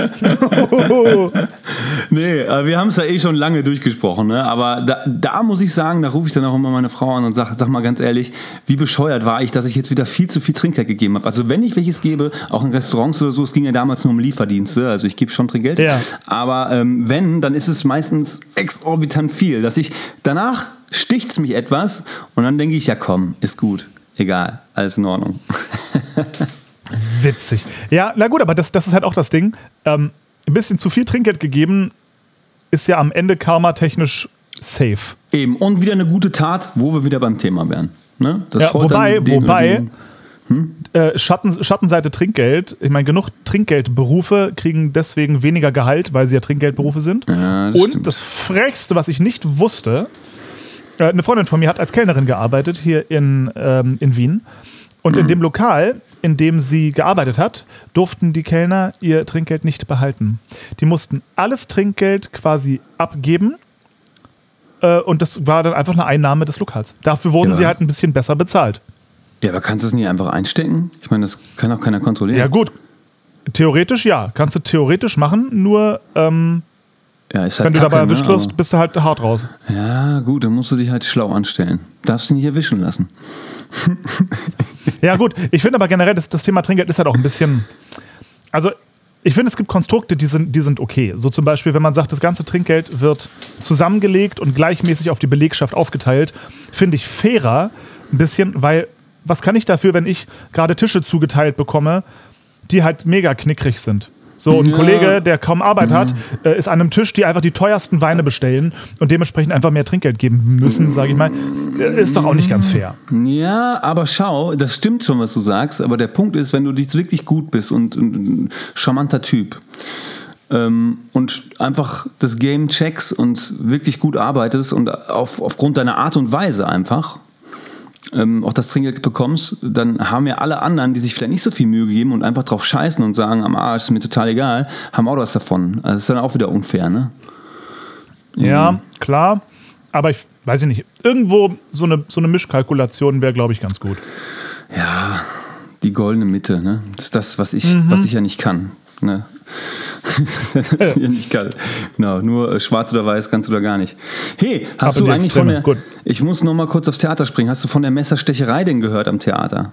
nee, wir haben es ja eh schon lange durchgesprochen, ne? aber da, da muss ich sagen, da rufe ich dann auch immer meine Frau an und sage, sag mal ganz ehrlich, wie bescheuert war ich, dass ich jetzt wieder viel zu viel Trinkgeld gegeben habe. Also wenn ich welches gebe, auch in Restaurants oder so, es ging ja damals nur um Lieferdienste, also ich gebe schon Trinkgeld, ja. aber ähm, wenn, dann ist es meistens exorbitant viel, dass ich danach sticht es mich etwas und dann denke ich, ja komm, ist gut, egal, alles in Ordnung. Witzig. Ja, na gut, aber das, das ist halt auch das Ding. Ähm, ein bisschen zu viel Trinkgeld gegeben ist ja am Ende karmatechnisch safe. Eben, und wieder eine gute Tat, wo wir wieder beim Thema wären. Ne? Das Ja, wobei, wobei, die- äh, Schatten, Schattenseite Trinkgeld. Ich meine, genug Trinkgeldberufe kriegen deswegen weniger Gehalt, weil sie ja Trinkgeldberufe sind. Ja, das Und stimmt. das Frechste, was ich nicht wusste, äh, eine Freundin von mir hat als Kellnerin gearbeitet hier in, ähm, in Wien. Und Mhm. in dem Lokal, in dem sie gearbeitet hat, durften die Kellner ihr Trinkgeld nicht behalten. Die mussten alles Trinkgeld quasi abgeben. Äh, und das war dann einfach eine Einnahme des Lokals. Dafür wurden Ja. sie halt ein bisschen besser bezahlt. Ja, aber kannst du es nicht einfach einstecken? Ich meine, das kann auch keiner kontrollieren. Ja, gut. Theoretisch ja. Kannst du theoretisch machen, nur ähm, Ja, ist halt wenn du Kacke, dabei erwischt ne? wirst, bist du halt hart raus. Ja, gut, dann musst du dich halt schlau anstellen. Darfst dich nicht erwischen lassen. Ja, gut. Ich finde aber generell, das, das Thema Trinkgeld ist halt auch ein bisschen. Also, ich finde, es gibt Konstrukte, die sind, die sind okay. So zum Beispiel, wenn man sagt, das ganze Trinkgeld wird zusammengelegt und gleichmäßig auf die Belegschaft aufgeteilt, finde ich fairer ein bisschen, weil was kann ich dafür, wenn ich gerade Tische zugeteilt bekomme, die halt mega knickrig sind? So, ein Ja. Mhm. Kollege, der kaum Arbeit hat, äh, ist an einem Tisch, die einfach die teuersten Weine bestellen und dementsprechend einfach mehr Trinkgeld geben müssen, sage ich mal. Äh, Ist doch auch nicht ganz fair. Ja, aber schau, das stimmt schon, was du sagst, aber der Punkt ist, wenn du dich wirklich gut bist und, ein charmanter Typ ähm, und einfach das Game checkst und wirklich gut arbeitest und auf, aufgrund deiner Art und Weise einfach ähm, auch das Trinkgeld bekommst, dann haben ja alle anderen, die sich vielleicht nicht so viel Mühe geben und einfach drauf scheißen und sagen, am Arsch ist mir total egal, haben auch was davon. Also das ist dann auch wieder unfair, ne? Ja, klar. Aber ich weiß ich nicht. Irgendwo so eine, so eine Mischkalkulation wäre, glaube ich, ganz gut. Ja, die goldene Mitte, ne? Das ist das, was ich, Mhm. was ich ja nicht kann. Ne? *laughs* das ist ja nicht kann. Genau, nur äh, schwarz oder weiß kannst du da gar nicht. Hey, hast Aber du eigentlich von der. gut. Ich muss noch mal kurz aufs Theater springen. Hast du von der Messerstecherei denn gehört am Theater?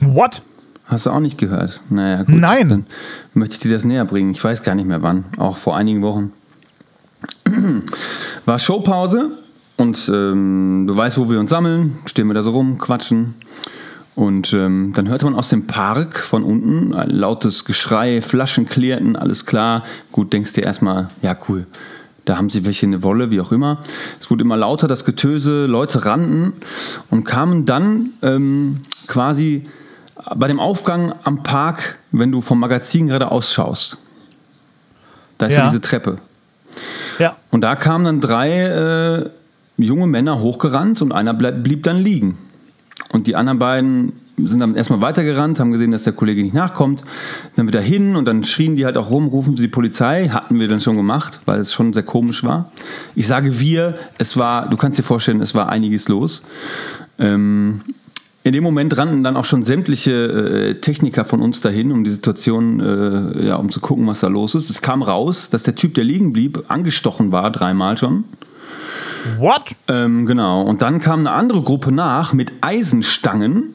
What? Hast du auch nicht gehört? Naja, gut. Nein. Dann möchte ich dir das näher bringen. Ich weiß gar nicht mehr wann. Auch vor einigen Wochen. *clears throat* War Showpause und ähm, du weißt, wo wir uns sammeln. Stehen wir da so rum, quatschen. Und ähm, dann hörte man aus dem Park von unten ein lautes Geschrei, Flaschen klärten, alles klar. Gut, denkst dir erstmal, ja cool, da haben sie welche eine Wolle, wie auch immer. Es wurde immer lauter, das Getöse, Leute rannten und kamen dann ähm, quasi bei dem Aufgang am Park, wenn du vom Magazin gerade ausschaust. Da ist ja, Ja. diese Treppe. Ja. Und da kamen dann drei äh, junge Männer hochgerannt und einer bleib, blieb dann liegen. Und die anderen beiden sind dann erstmal weitergerannt, haben gesehen, dass der Kollege nicht nachkommt, dann wieder hin und dann schrien die halt auch rum, rufen sie die Polizei, hatten wir dann schon gemacht, weil es schon sehr komisch war. Ich sage wir, es war, du kannst dir vorstellen, es war einiges los. Ähm, in dem Moment rannten dann auch schon sämtliche äh, Techniker von uns dahin, um die Situation, äh, ja, um zu gucken, was da los ist. Es kam raus, dass der Typ, der liegen blieb, angestochen war, dreimal schon. What? Ähm, genau. Und dann kam eine andere Gruppe nach mit Eisenstangen.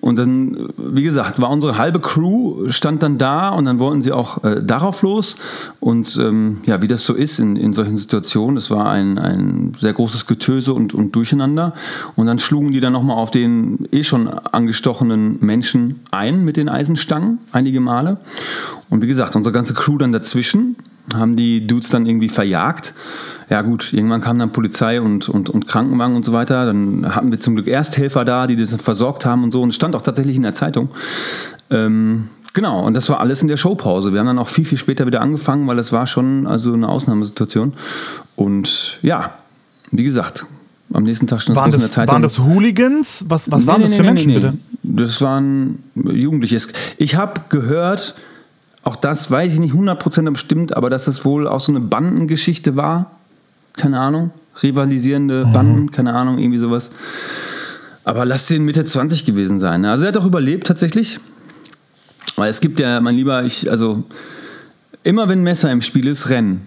Und dann, wie gesagt, war unsere halbe Crew, stand dann da und dann wollten sie auch äh, darauf los. Und ähm, ja, wie das so ist in, in solchen Situationen, es war ein, ein sehr großes Getöse und, und Durcheinander. Und dann schlugen die dann nochmal auf den eh schon angestochenen Menschen ein mit den Eisenstangen, einige Male. Und wie gesagt, unsere ganze Crew dann dazwischen, haben die Dudes dann irgendwie verjagt. Ja gut, irgendwann kam dann Polizei und, und, und Krankenwagen und so weiter. Dann hatten wir zum Glück Ersthelfer da, die das versorgt haben und so. Und es stand auch tatsächlich in der Zeitung. Ähm, genau, und das war alles in der Showpause. Wir haben dann auch viel, viel später wieder angefangen, weil es war schon also eine Ausnahmesituation. Und ja, wie gesagt, am nächsten Tag stand es Waren in der das, Zeitung. waren das Hooligans? Was, was waren Nee, das nee, für nee, Menschen, nee, nee. bitte? Das waren Jugendliche. Ich habe gehört, auch das weiß ich nicht 100% bestimmt, aber dass es wohl auch so eine Bandengeschichte war. Keine Ahnung. Rivalisierende Mhm. Banden, keine Ahnung, irgendwie sowas. Aber lass den Mitte 20 gewesen sein. ne? Also er hat auch überlebt tatsächlich. Weil es gibt ja, mein Lieber, ich, also immer wenn Messer im Spiel ist, rennen.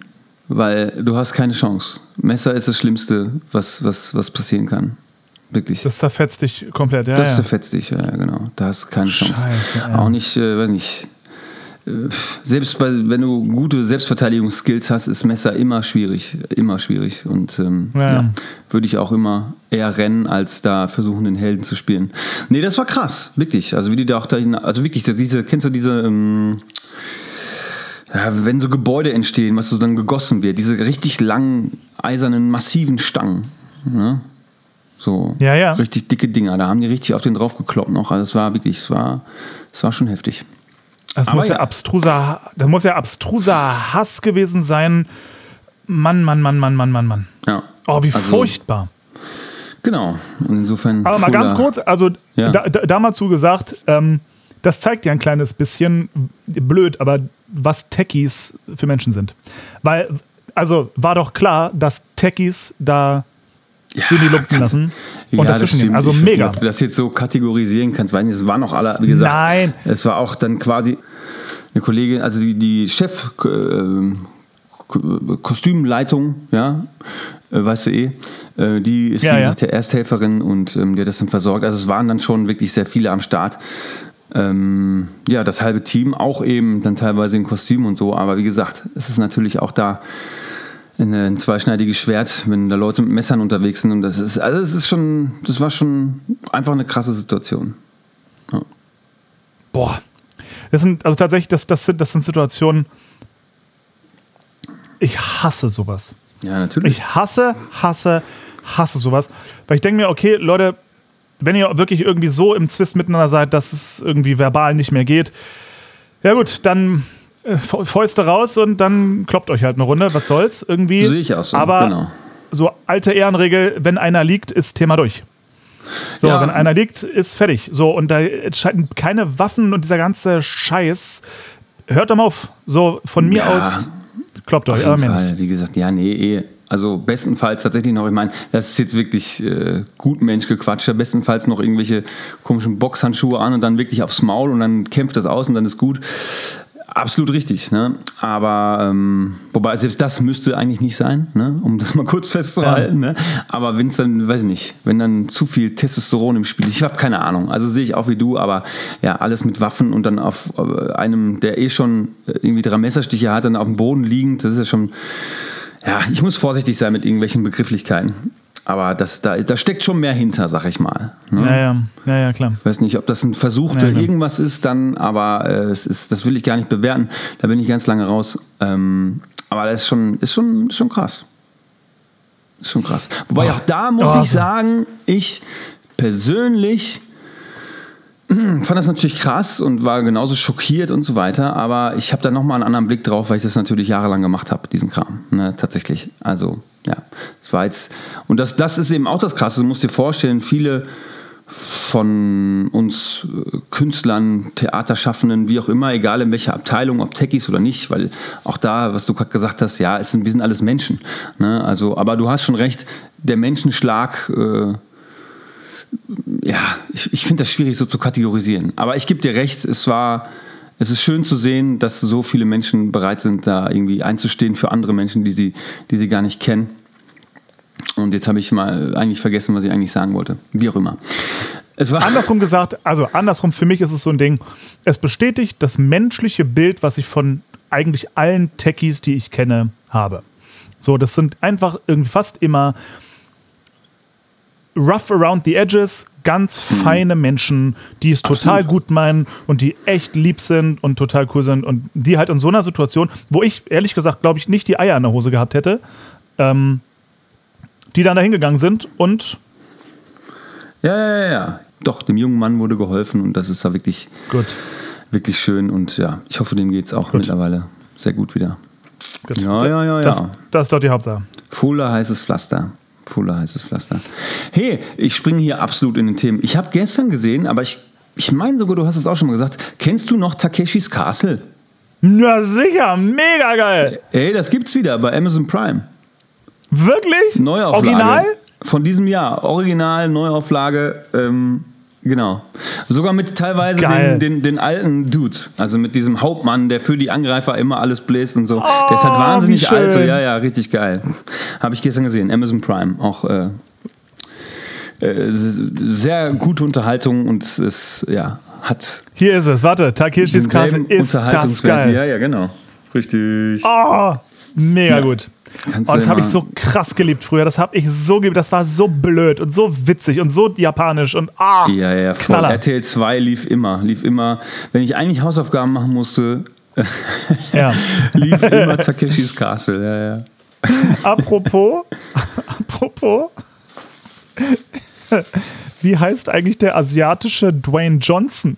Weil du hast keine Chance. Messer ist das Schlimmste, was, was, was passieren kann. Wirklich. Das zerfetzt dich komplett, ja. Das ja. zerfetzt dich, ja, genau. Da hast du keine Chance. Scheiße. Auch nicht, äh, weiß nicht. Selbst bei, wenn du gute Selbstverteidigungsskills hast, ist Messer immer schwierig. Immer schwierig. Und ähm, Ja, ja, würde ich auch immer eher rennen, als da versuchen, den Helden zu spielen. Nee, das war krass, wirklich. Also wie die da auch dahin, also wirklich, diese, kennst du diese, ähm, ja, wenn so Gebäude entstehen, was so dann gegossen wird, diese richtig langen, eisernen, massiven Stangen. Ne? So Ja, ja. richtig dicke Dinger. Da haben die richtig auf den draufgekloppt noch. Also es war wirklich, es war, es war schon heftig. Das Aber muss ja, ja. abstruser, das muss ja abstruser Hass gewesen sein. Mann, Mann, Mann, Mann, Mann, Mann, Mann. Ja. Oh, wie Also, furchtbar. Genau. Insofern. Aber mal ganz kurz, also Ja. da, da, da mal zugesagt, ähm, das zeigt ja ein kleines bisschen, blöd, aber was Techies für Menschen sind. Weil, also war doch klar, dass Techies da Ja, die Lumpen lassen Ja, und das dazwischen gehen. Also ich mega. Nicht, ob du das jetzt so kategorisieren kannst, weil es waren noch alle, wie gesagt. Nein. Es war auch dann quasi eine Kollegin, also die, die Chef. Äh, Ko- Kostümleitung, ja, äh, weißt du eh, äh, die ist Ja, wie ja. gesagt der Ersthelferin und ähm, die hat das dann versorgt. Also es waren dann schon wirklich sehr viele am Start. Ähm, ja, das halbe Team, auch eben dann teilweise in Kostüm und so, aber wie gesagt, es ist natürlich auch da ein, ein zweischneidiges Schwert, wenn da Leute mit Messern unterwegs sind und das ist, also es ist schon, das war schon einfach eine krasse Situation. Boah. Das sind, also tatsächlich, das, das, sind, das sind Situationen, ich hasse sowas. Ja, natürlich. Ich hasse, hasse, hasse sowas. Weil ich denke mir, okay, Leute, wenn ihr wirklich irgendwie so im Zwist miteinander seid, dass es irgendwie verbal nicht mehr geht, ja gut, dann äh, Fäuste raus und dann kloppt euch halt eine Runde. Was soll's irgendwie? Sehe ich auch so, Aber genau. so alte Ehrenregel, wenn einer liegt, ist Thema durch. So, Ja. wenn einer liegt, ist fertig. So, und da entscheiden keine Waffen und dieser ganze Scheiß. Hört doch mal auf. So, von mir Ja. aus kloppt Auf euch. jeden mehr nicht. Fall, wie gesagt, ja, nee, eh. Also bestenfalls tatsächlich noch, ich meine, das ist jetzt wirklich äh, gut Menschgequatscher, bestenfalls noch irgendwelche komischen Boxhandschuhe an und dann wirklich aufs Maul und dann kämpft das aus und dann ist gut. Absolut richtig, ne? Aber ähm, wobei selbst das müsste eigentlich nicht sein, ne? um das mal kurz festzuhalten. Ne? Aber wenn es dann, weiß ich nicht, wenn dann zu viel Testosteron im Spiel ist, ich habe keine Ahnung. Also sehe ich auch wie du, aber ja, alles mit Waffen und dann auf äh, einem, der eh schon äh, irgendwie drei Messerstiche hat, dann auf dem Boden liegend, das ist ja schon. Ja, ich muss vorsichtig sein mit irgendwelchen Begrifflichkeiten. Aber das, da, da steckt schon mehr hinter, sag ich mal. Ne? Ja, ja, ja, ja, klar. Ich weiß nicht, ob das ein versuchter Ja, ja. irgendwas ist dann, aber äh, es ist, das will ich gar nicht bewerten. Da bin ich ganz lange raus. Ähm, aber das ist schon, ist schon, ist schon krass. Ist schon krass. Wobei auch da muss Oh. ich sagen, ich persönlich fand das natürlich krass und war genauso schockiert und so weiter, aber ich habe da nochmal einen anderen Blick drauf, weil ich das natürlich jahrelang gemacht habe, diesen Kram. Ne, tatsächlich. Also, ja, es war jetzt. Und das, das ist eben auch das Krasse. Du musst dir vorstellen, viele von uns äh, Künstlern, Theaterschaffenden, wie auch immer, egal in welcher Abteilung, ob Techies oder nicht, weil auch da, was du gerade gesagt hast, ja, es sind, wir sind alles Menschen. Ne? Also, aber du hast schon recht, der Menschenschlag. Äh, ja, ich, ich finde das schwierig so zu kategorisieren. Aber ich gebe dir recht, es war, es ist schön zu sehen, dass so viele Menschen bereit sind, da irgendwie einzustehen für andere Menschen, die sie, die sie gar nicht kennen. Und jetzt habe ich mal eigentlich vergessen, was ich eigentlich sagen wollte. Wie auch immer. Andersrum gesagt, also andersrum, für mich ist es so ein Ding, es bestätigt das menschliche Bild, was ich von eigentlich allen Techies, die ich kenne, habe. So, das sind einfach irgendwie fast immer rough around the edges, ganz feine Menschen, die es total Absolut. gut meinen und die echt lieb sind und total cool sind und die halt in so einer Situation, wo ich ehrlich gesagt, glaube ich, nicht die Eier in der Hose gehabt hätte, ähm, die dann da hingegangen sind und Ja, ja, ja, ja. Doch, dem jungen Mann wurde geholfen und das ist da wirklich, gut. wirklich schön. Und ja, ich hoffe, dem geht es auch mittlerweile sehr gut wieder. gut. Ja, ja, ja, Das, ja. das ist doch die Hauptsache. Fuller heißes Pflaster. Fuller heißes Pflaster. Hey, ich springe hier absolut in den Themen. Ich habe gestern gesehen, aber ich, ich meine sogar, du hast es auch schon mal gesagt. Kennst du noch Takeshis Castle? Na sicher, mega geil. Ey, das gibt's wieder bei Amazon Prime. Wirklich? Neuauflage. Original? Von diesem Jahr. Original, Neuauflage. Ähm, genau. Sogar mit teilweise den, den, den alten Dudes. Also mit diesem Hauptmann, der für die Angreifer immer alles bläst und so. der ist halt Oh, wahnsinnig alt. So, ja, ja, richtig geil. Habe ich gestern gesehen. Amazon Prime. Auch äh, äh, sehr gute Unterhaltung und es ist, ja, hat Hier ist es. Warte, Takeshis denselben ist das geil. Ja, ja, genau. Richtig. Oh, mega Ja. gut. Kannst du das habe ich so krass geliebt früher. Das habe ich so geliebt. Das war so blöd und so witzig und so japanisch und ah, Ja, ja, voll. Knaller. RTL 2 lief immer, lief immer. Wenn ich eigentlich Hausaufgaben machen musste, Ja. *laughs* Lief immer Takeshis Castle, ja, ja. Apropos, *laughs* apropos, *laughs* wie heißt eigentlich der asiatische Dwayne Johnson?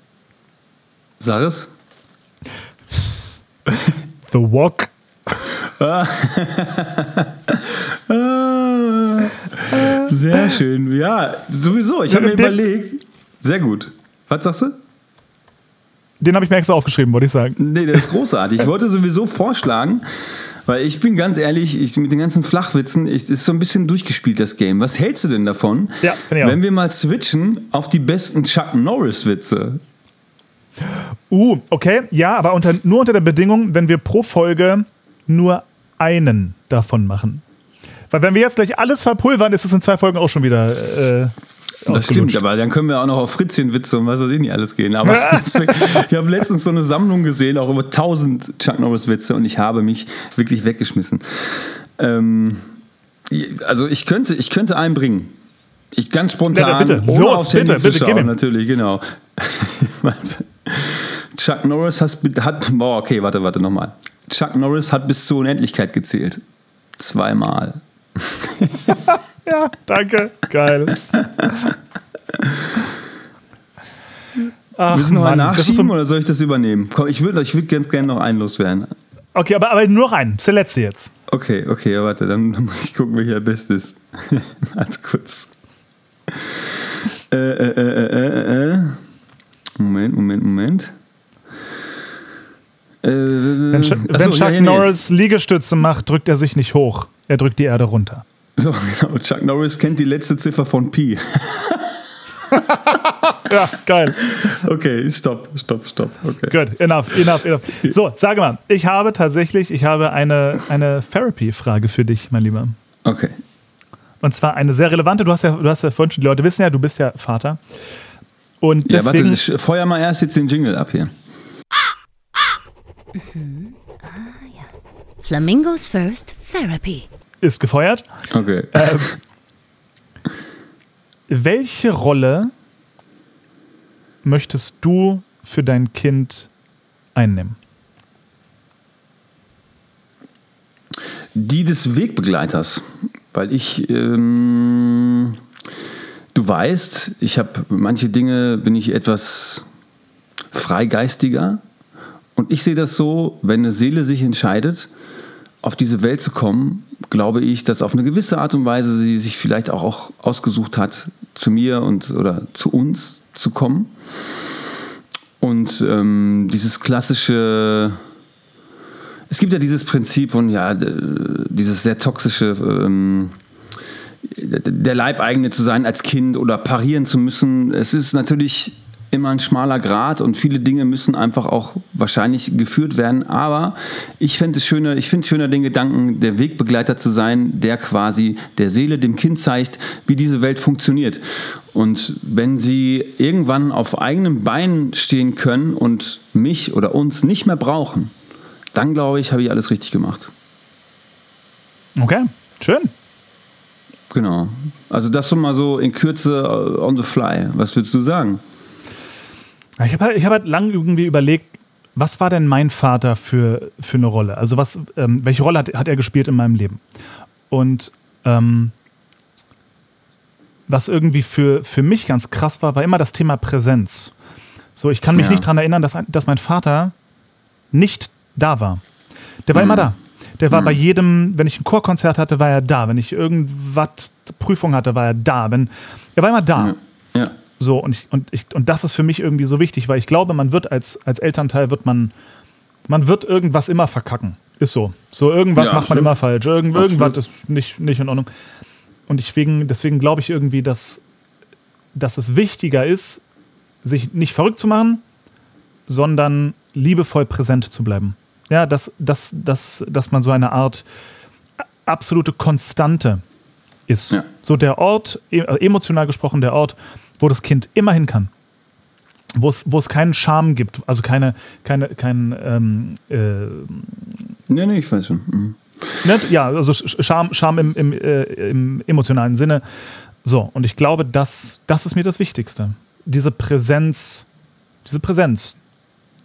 Sag es. The Wok. *laughs* Sehr schön. Ja, sowieso. Ich habe mir überlegt. Sehr gut. Was sagst du? Den habe ich mir extra aufgeschrieben, wollte ich sagen. Nee, der ist großartig. Ich wollte sowieso vorschlagen, weil ich bin ganz ehrlich, ich, mit den ganzen Flachwitzen, ich, ist so ein bisschen durchgespielt, das Game. Was hältst du denn davon, Ja, wenn wir mal switchen auf die besten Chuck Norris-Witze? Uh, okay, ja, aber unter, nur unter der Bedingung, wenn wir pro Folge nur einen davon machen. Weil wenn wir jetzt gleich alles verpulvern, ist es in zwei Folgen auch schon wieder äh, Das stimmt, aber dann können wir auch noch auf Fritzchen-Witze und was weiß ich nicht alles gehen. Aber *laughs* deswegen, ich habe letztens so eine Sammlung gesehen, auch über 1000 Chuck Norris-Witze und ich habe mich wirklich weggeschmissen. Ähm, also ich könnte, ich könnte einen bringen. Ich ganz spontan, Ja, bitte. ohne Los, aufs Handy bitte, zu bitte, gib schauen, natürlich, genau. *laughs* Chuck Norris hat, hat boah, okay, warte, warte nochmal. Chuck Norris hat bis zur Unendlichkeit gezählt. Zweimal. *laughs* Ja, danke. Geil. Ach, Müssen wir ist nachschieben so, oder soll ich das übernehmen? Komm, ich würde ich würd ganz gerne noch einen loswerden. okay, aber, aber nur noch einen. Das ist der letzte jetzt. Okay, okay, ja, warte, dann muss ich gucken, welcher best ist. *laughs* Warte kurz. Äh, äh, äh, äh, äh. Moment, Moment, Moment. Äh, Wenn, Ch wenn Chuck ja, ja, nee. Norris Liegestütze macht, drückt er sich nicht hoch. Er drückt die Erde runter. So, *laughs* genau. Chuck Norris kennt die letzte Ziffer von Pi. *laughs* Ja, geil. Okay, stopp, stopp, stopp. Okay. Gut, enough, enough, enough. So, sage mal, ich habe tatsächlich, ich habe eine, eine Therapy-Frage für dich, mein Lieber. Okay. Und zwar eine sehr relevante. Du hast ja, du hast ja vorhin schon, die Leute wissen ja, du bist ja Vater. Und Ja, warte, deswegen, ich feuer mal erst jetzt den Jingle ab hier. Flamingos First Therapy. ist gefeuert. Okay. Ähm, welche Rolle möchtest du für dein Kind einnehmen? Die des Wegbegleiters, weil ich, ähm, du weißt, ich habe manche Dinge bin ich etwas freigeistiger und ich sehe das so, wenn eine Seele sich entscheidet, auf diese Welt zu kommen, glaube ich, dass auf eine gewisse Art und Weise sie sich vielleicht auch, ausgesucht hat, zu mir und oder zu uns zu kommen. Und ähm, dieses klassische es gibt ja dieses Prinzip von, ja, dieses sehr toxische, ähm, der Leibeigene zu sein als Kind oder parieren zu müssen. Es ist natürlich immer ein schmaler Grad und viele Dinge müssen einfach auch wahrscheinlich geführt werden. Aber ich finde es schöner, ich finde es schöner, den Gedanken, der Wegbegleiter zu sein, der quasi der Seele, dem Kind zeigt, wie diese Welt funktioniert. Und wenn sie irgendwann auf eigenen Beinen stehen können und mich oder uns nicht mehr brauchen, dann glaube ich, habe ich alles richtig gemacht. Okay, schön. Genau. Also das so mal so in Kürze äh, on the fly. Was würdest du sagen? Ich habe halt, ich hab halt lang irgendwie überlegt, was war denn mein Vater für, für eine Rolle? Also was, ähm, welche Rolle hat, hat er gespielt in meinem Leben? Und ähm, was irgendwie für, für mich ganz krass war, war immer das Thema Präsenz. So, ich kann mich Ja. nicht daran erinnern, dass, dass mein Vater nicht da war. Der war immer da. Der war bei jedem, wenn ich ein Chorkonzert hatte, war er da. Wenn ich irgendwas Prüfung hatte, war er da. Wenn, er war immer da. Ja. So, und, ich, und, ich, und das ist für mich irgendwie so wichtig, weil ich glaube, man wird als, als Elternteil, wird man, man wird irgendwas immer verkacken. Ist so. So, irgendwas Ja, macht man immer falsch. Irgend, irgendwas ist nicht, nicht in Ordnung. Und deswegen, deswegen glaube ich irgendwie, dass, dass es wichtiger ist, sich nicht verrückt zu machen, sondern liebevoll präsent zu bleiben. Ja, dass, dass, dass, dass man so eine Art absolute Konstante ist. Ja. So der Ort, e- emotional gesprochen, der Ort, wo das Kind immer hin kann. Wo es, wo es keinen Charme gibt, also keine, keine, kein, ähm, äh, Nee, nee, ich weiß schon. Mhm. ne? ja, also Charme, Charme im, im, äh, im emotionalen Sinne. So, und ich glaube, das, das ist mir das Wichtigste. Diese Präsenz, diese Präsenz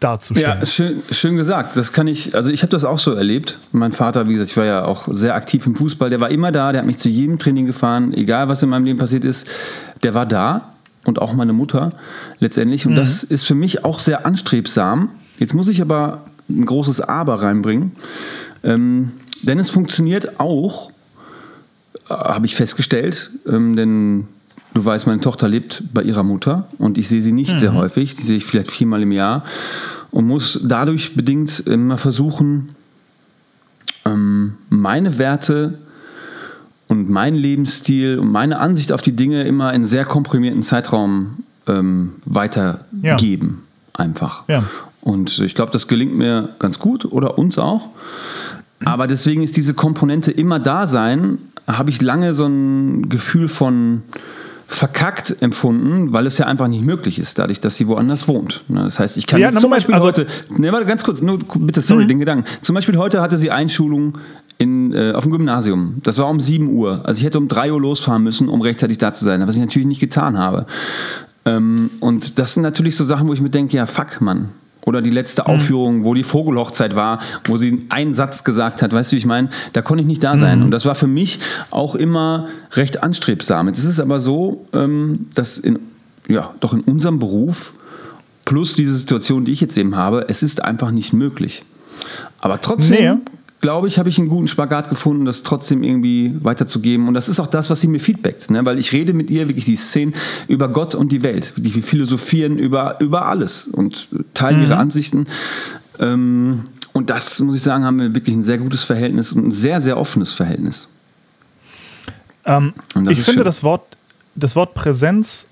darzustellen. Ja, schön, schön gesagt. Das kann ich, also ich habe das auch so erlebt. Mein Vater, wie gesagt, ich war ja auch sehr aktiv im Fußball, der war immer da, der hat mich zu jedem Training gefahren, egal was in meinem Leben passiert ist, der war da und auch meine Mutter letztendlich. Und mhm. das ist für mich auch sehr anstrebsam. Jetzt muss ich aber ein großes Aber reinbringen. Ähm, denn es funktioniert auch, äh, habe ich festgestellt, ähm, denn du weißt, meine Tochter lebt bei ihrer Mutter und ich sehe sie nicht mhm. sehr häufig, die sehe ich vielleicht viermal im Jahr und muss dadurch bedingt immer versuchen, ähm, meine Werte und meinen Lebensstil und meine Ansicht auf die Dinge immer in sehr komprimierten Zeitraum ähm, weitergeben. Ja. Einfach. Ja. Und ich glaube, das gelingt mir ganz gut oder uns auch. Aber deswegen ist diese Komponente immer da sein, habe ich lange so ein Gefühl von verkackt empfunden, weil es ja einfach nicht möglich ist, dadurch, dass sie woanders wohnt. Ne, das heißt, ich kann ja, zum Beispiel also heute, ne, warte ganz kurz, nur bitte, sorry, mhm. den Gedanken. Zum Beispiel heute hatte sie Einschulung in, äh, auf dem Gymnasium. Das war um 7 Uhr. Also ich hätte um 3 Uhr losfahren müssen, um rechtzeitig da zu sein, was ich natürlich nicht getan habe. Ähm, und das sind natürlich so Sachen, wo ich mir denke, ja, fuck, Mann. Oder die letzte mhm. Aufführung, wo die Vogelhochzeit war, wo sie einen Satz gesagt hat, weißt du, wie ich meine? Da konnte ich nicht da sein. Mhm. Und das war für mich auch immer recht anstrebsam. Es ist aber so, ähm, dass in, ja, doch in unserem Beruf plus diese Situation, die ich jetzt eben habe, es ist einfach nicht möglich. Aber trotzdem nee glaube ich, habe ich einen guten Spagat gefunden, das trotzdem irgendwie weiterzugeben. Und das ist auch das, was sie mir feedbackt. Ne? Weil ich rede mit ihr wirklich die Szenen über Gott und die Welt. Wir philosophieren über, über alles und teilen mhm. ihre Ansichten. Ähm, und das, muss ich sagen, haben wir wirklich ein sehr gutes Verhältnis und ein sehr, sehr offenes Verhältnis. Ähm, ich finde, das Wort, das Wort Präsenz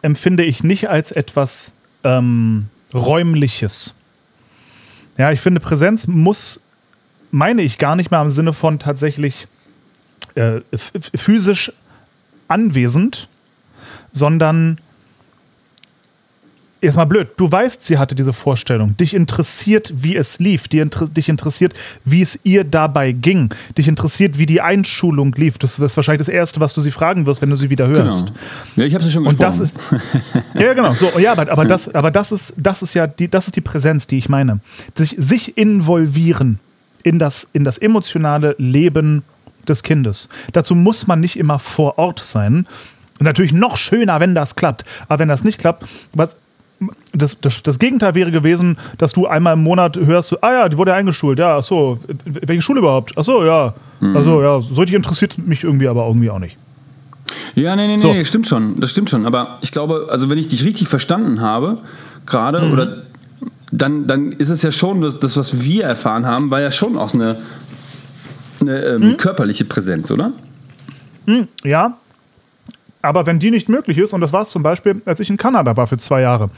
empfinde ich nicht als etwas ähm, Räumliches. Ja, ich finde, Präsenz muss meine ich gar nicht mehr im Sinne von tatsächlich äh, physisch anwesend, sondern erstmal blöd. Du weißt, sie hatte diese Vorstellung. Dich interessiert, wie es lief. Dich interessiert, wie es ihr dabei ging. Dich interessiert, wie die Einschulung lief. Das ist wahrscheinlich das Erste, was du sie fragen wirst, wenn du sie wieder hörst. Genau. Ja, ich habe sie schon gesprochen. Und das ist, ja, genau. So, ja, aber, aber, *laughs* das, aber das, ist, das ist ja die, das ist die Präsenz, die ich meine. Sich, sich involvieren in das, in das emotionale Leben des Kindes. Dazu muss man nicht immer vor Ort sein. Natürlich noch schöner, wenn das klappt. Aber wenn das nicht klappt, was, das, das, das, Gegenteil wäre gewesen, dass du einmal im Monat hörst, ah ja, die wurde eingeschult, ja, ach so, welche Schule überhaupt? Ach so, ja, mhm. also ja, solche interessiert mich irgendwie aber irgendwie auch nicht. Ja, nee, nee, so. nee, stimmt schon, das stimmt schon. Aber ich glaube, also wenn ich dich richtig verstanden habe, gerade, mhm. oder dann, dann ist es ja schon, das, das, was wir erfahren haben, war ja schon auch eine, eine ähm, hm? körperliche Präsenz, oder? Hm, ja. Aber wenn die nicht möglich ist, und das war es zum Beispiel, als ich in Kanada war für zwei Jahre,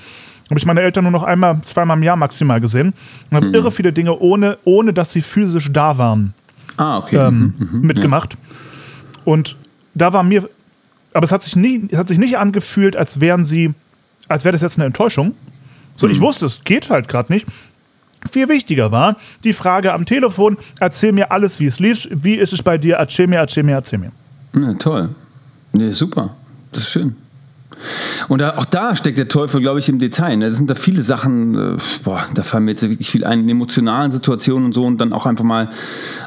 habe ich meine Eltern nur noch einmal, zweimal im Jahr maximal gesehen und habe mhm. irre viele Dinge, ohne, ohne dass sie physisch da waren, ah, okay. ähm, mhm, mhm, mitgemacht. Ja. Und da war mir, aber es hat sich, nie, hat sich nicht angefühlt, als wären sie, als wäre das jetzt eine Enttäuschung, so, ich hm. wusste, es geht halt gerade nicht. Viel wichtiger war die Frage am Telefon: Erzähl mir alles, wie es lief. Wie ist es bei dir? Erzähl mir, erzähl mir, erzähl mir. Ja, toll. Nee, super. Das ist schön. Und auch da steckt der Teufel, glaube ich, im Detail. Ne? Das sind da viele Sachen, äh, boah, da fallen mir jetzt wirklich viel ein, in emotionalen Situationen und so und dann auch einfach mal,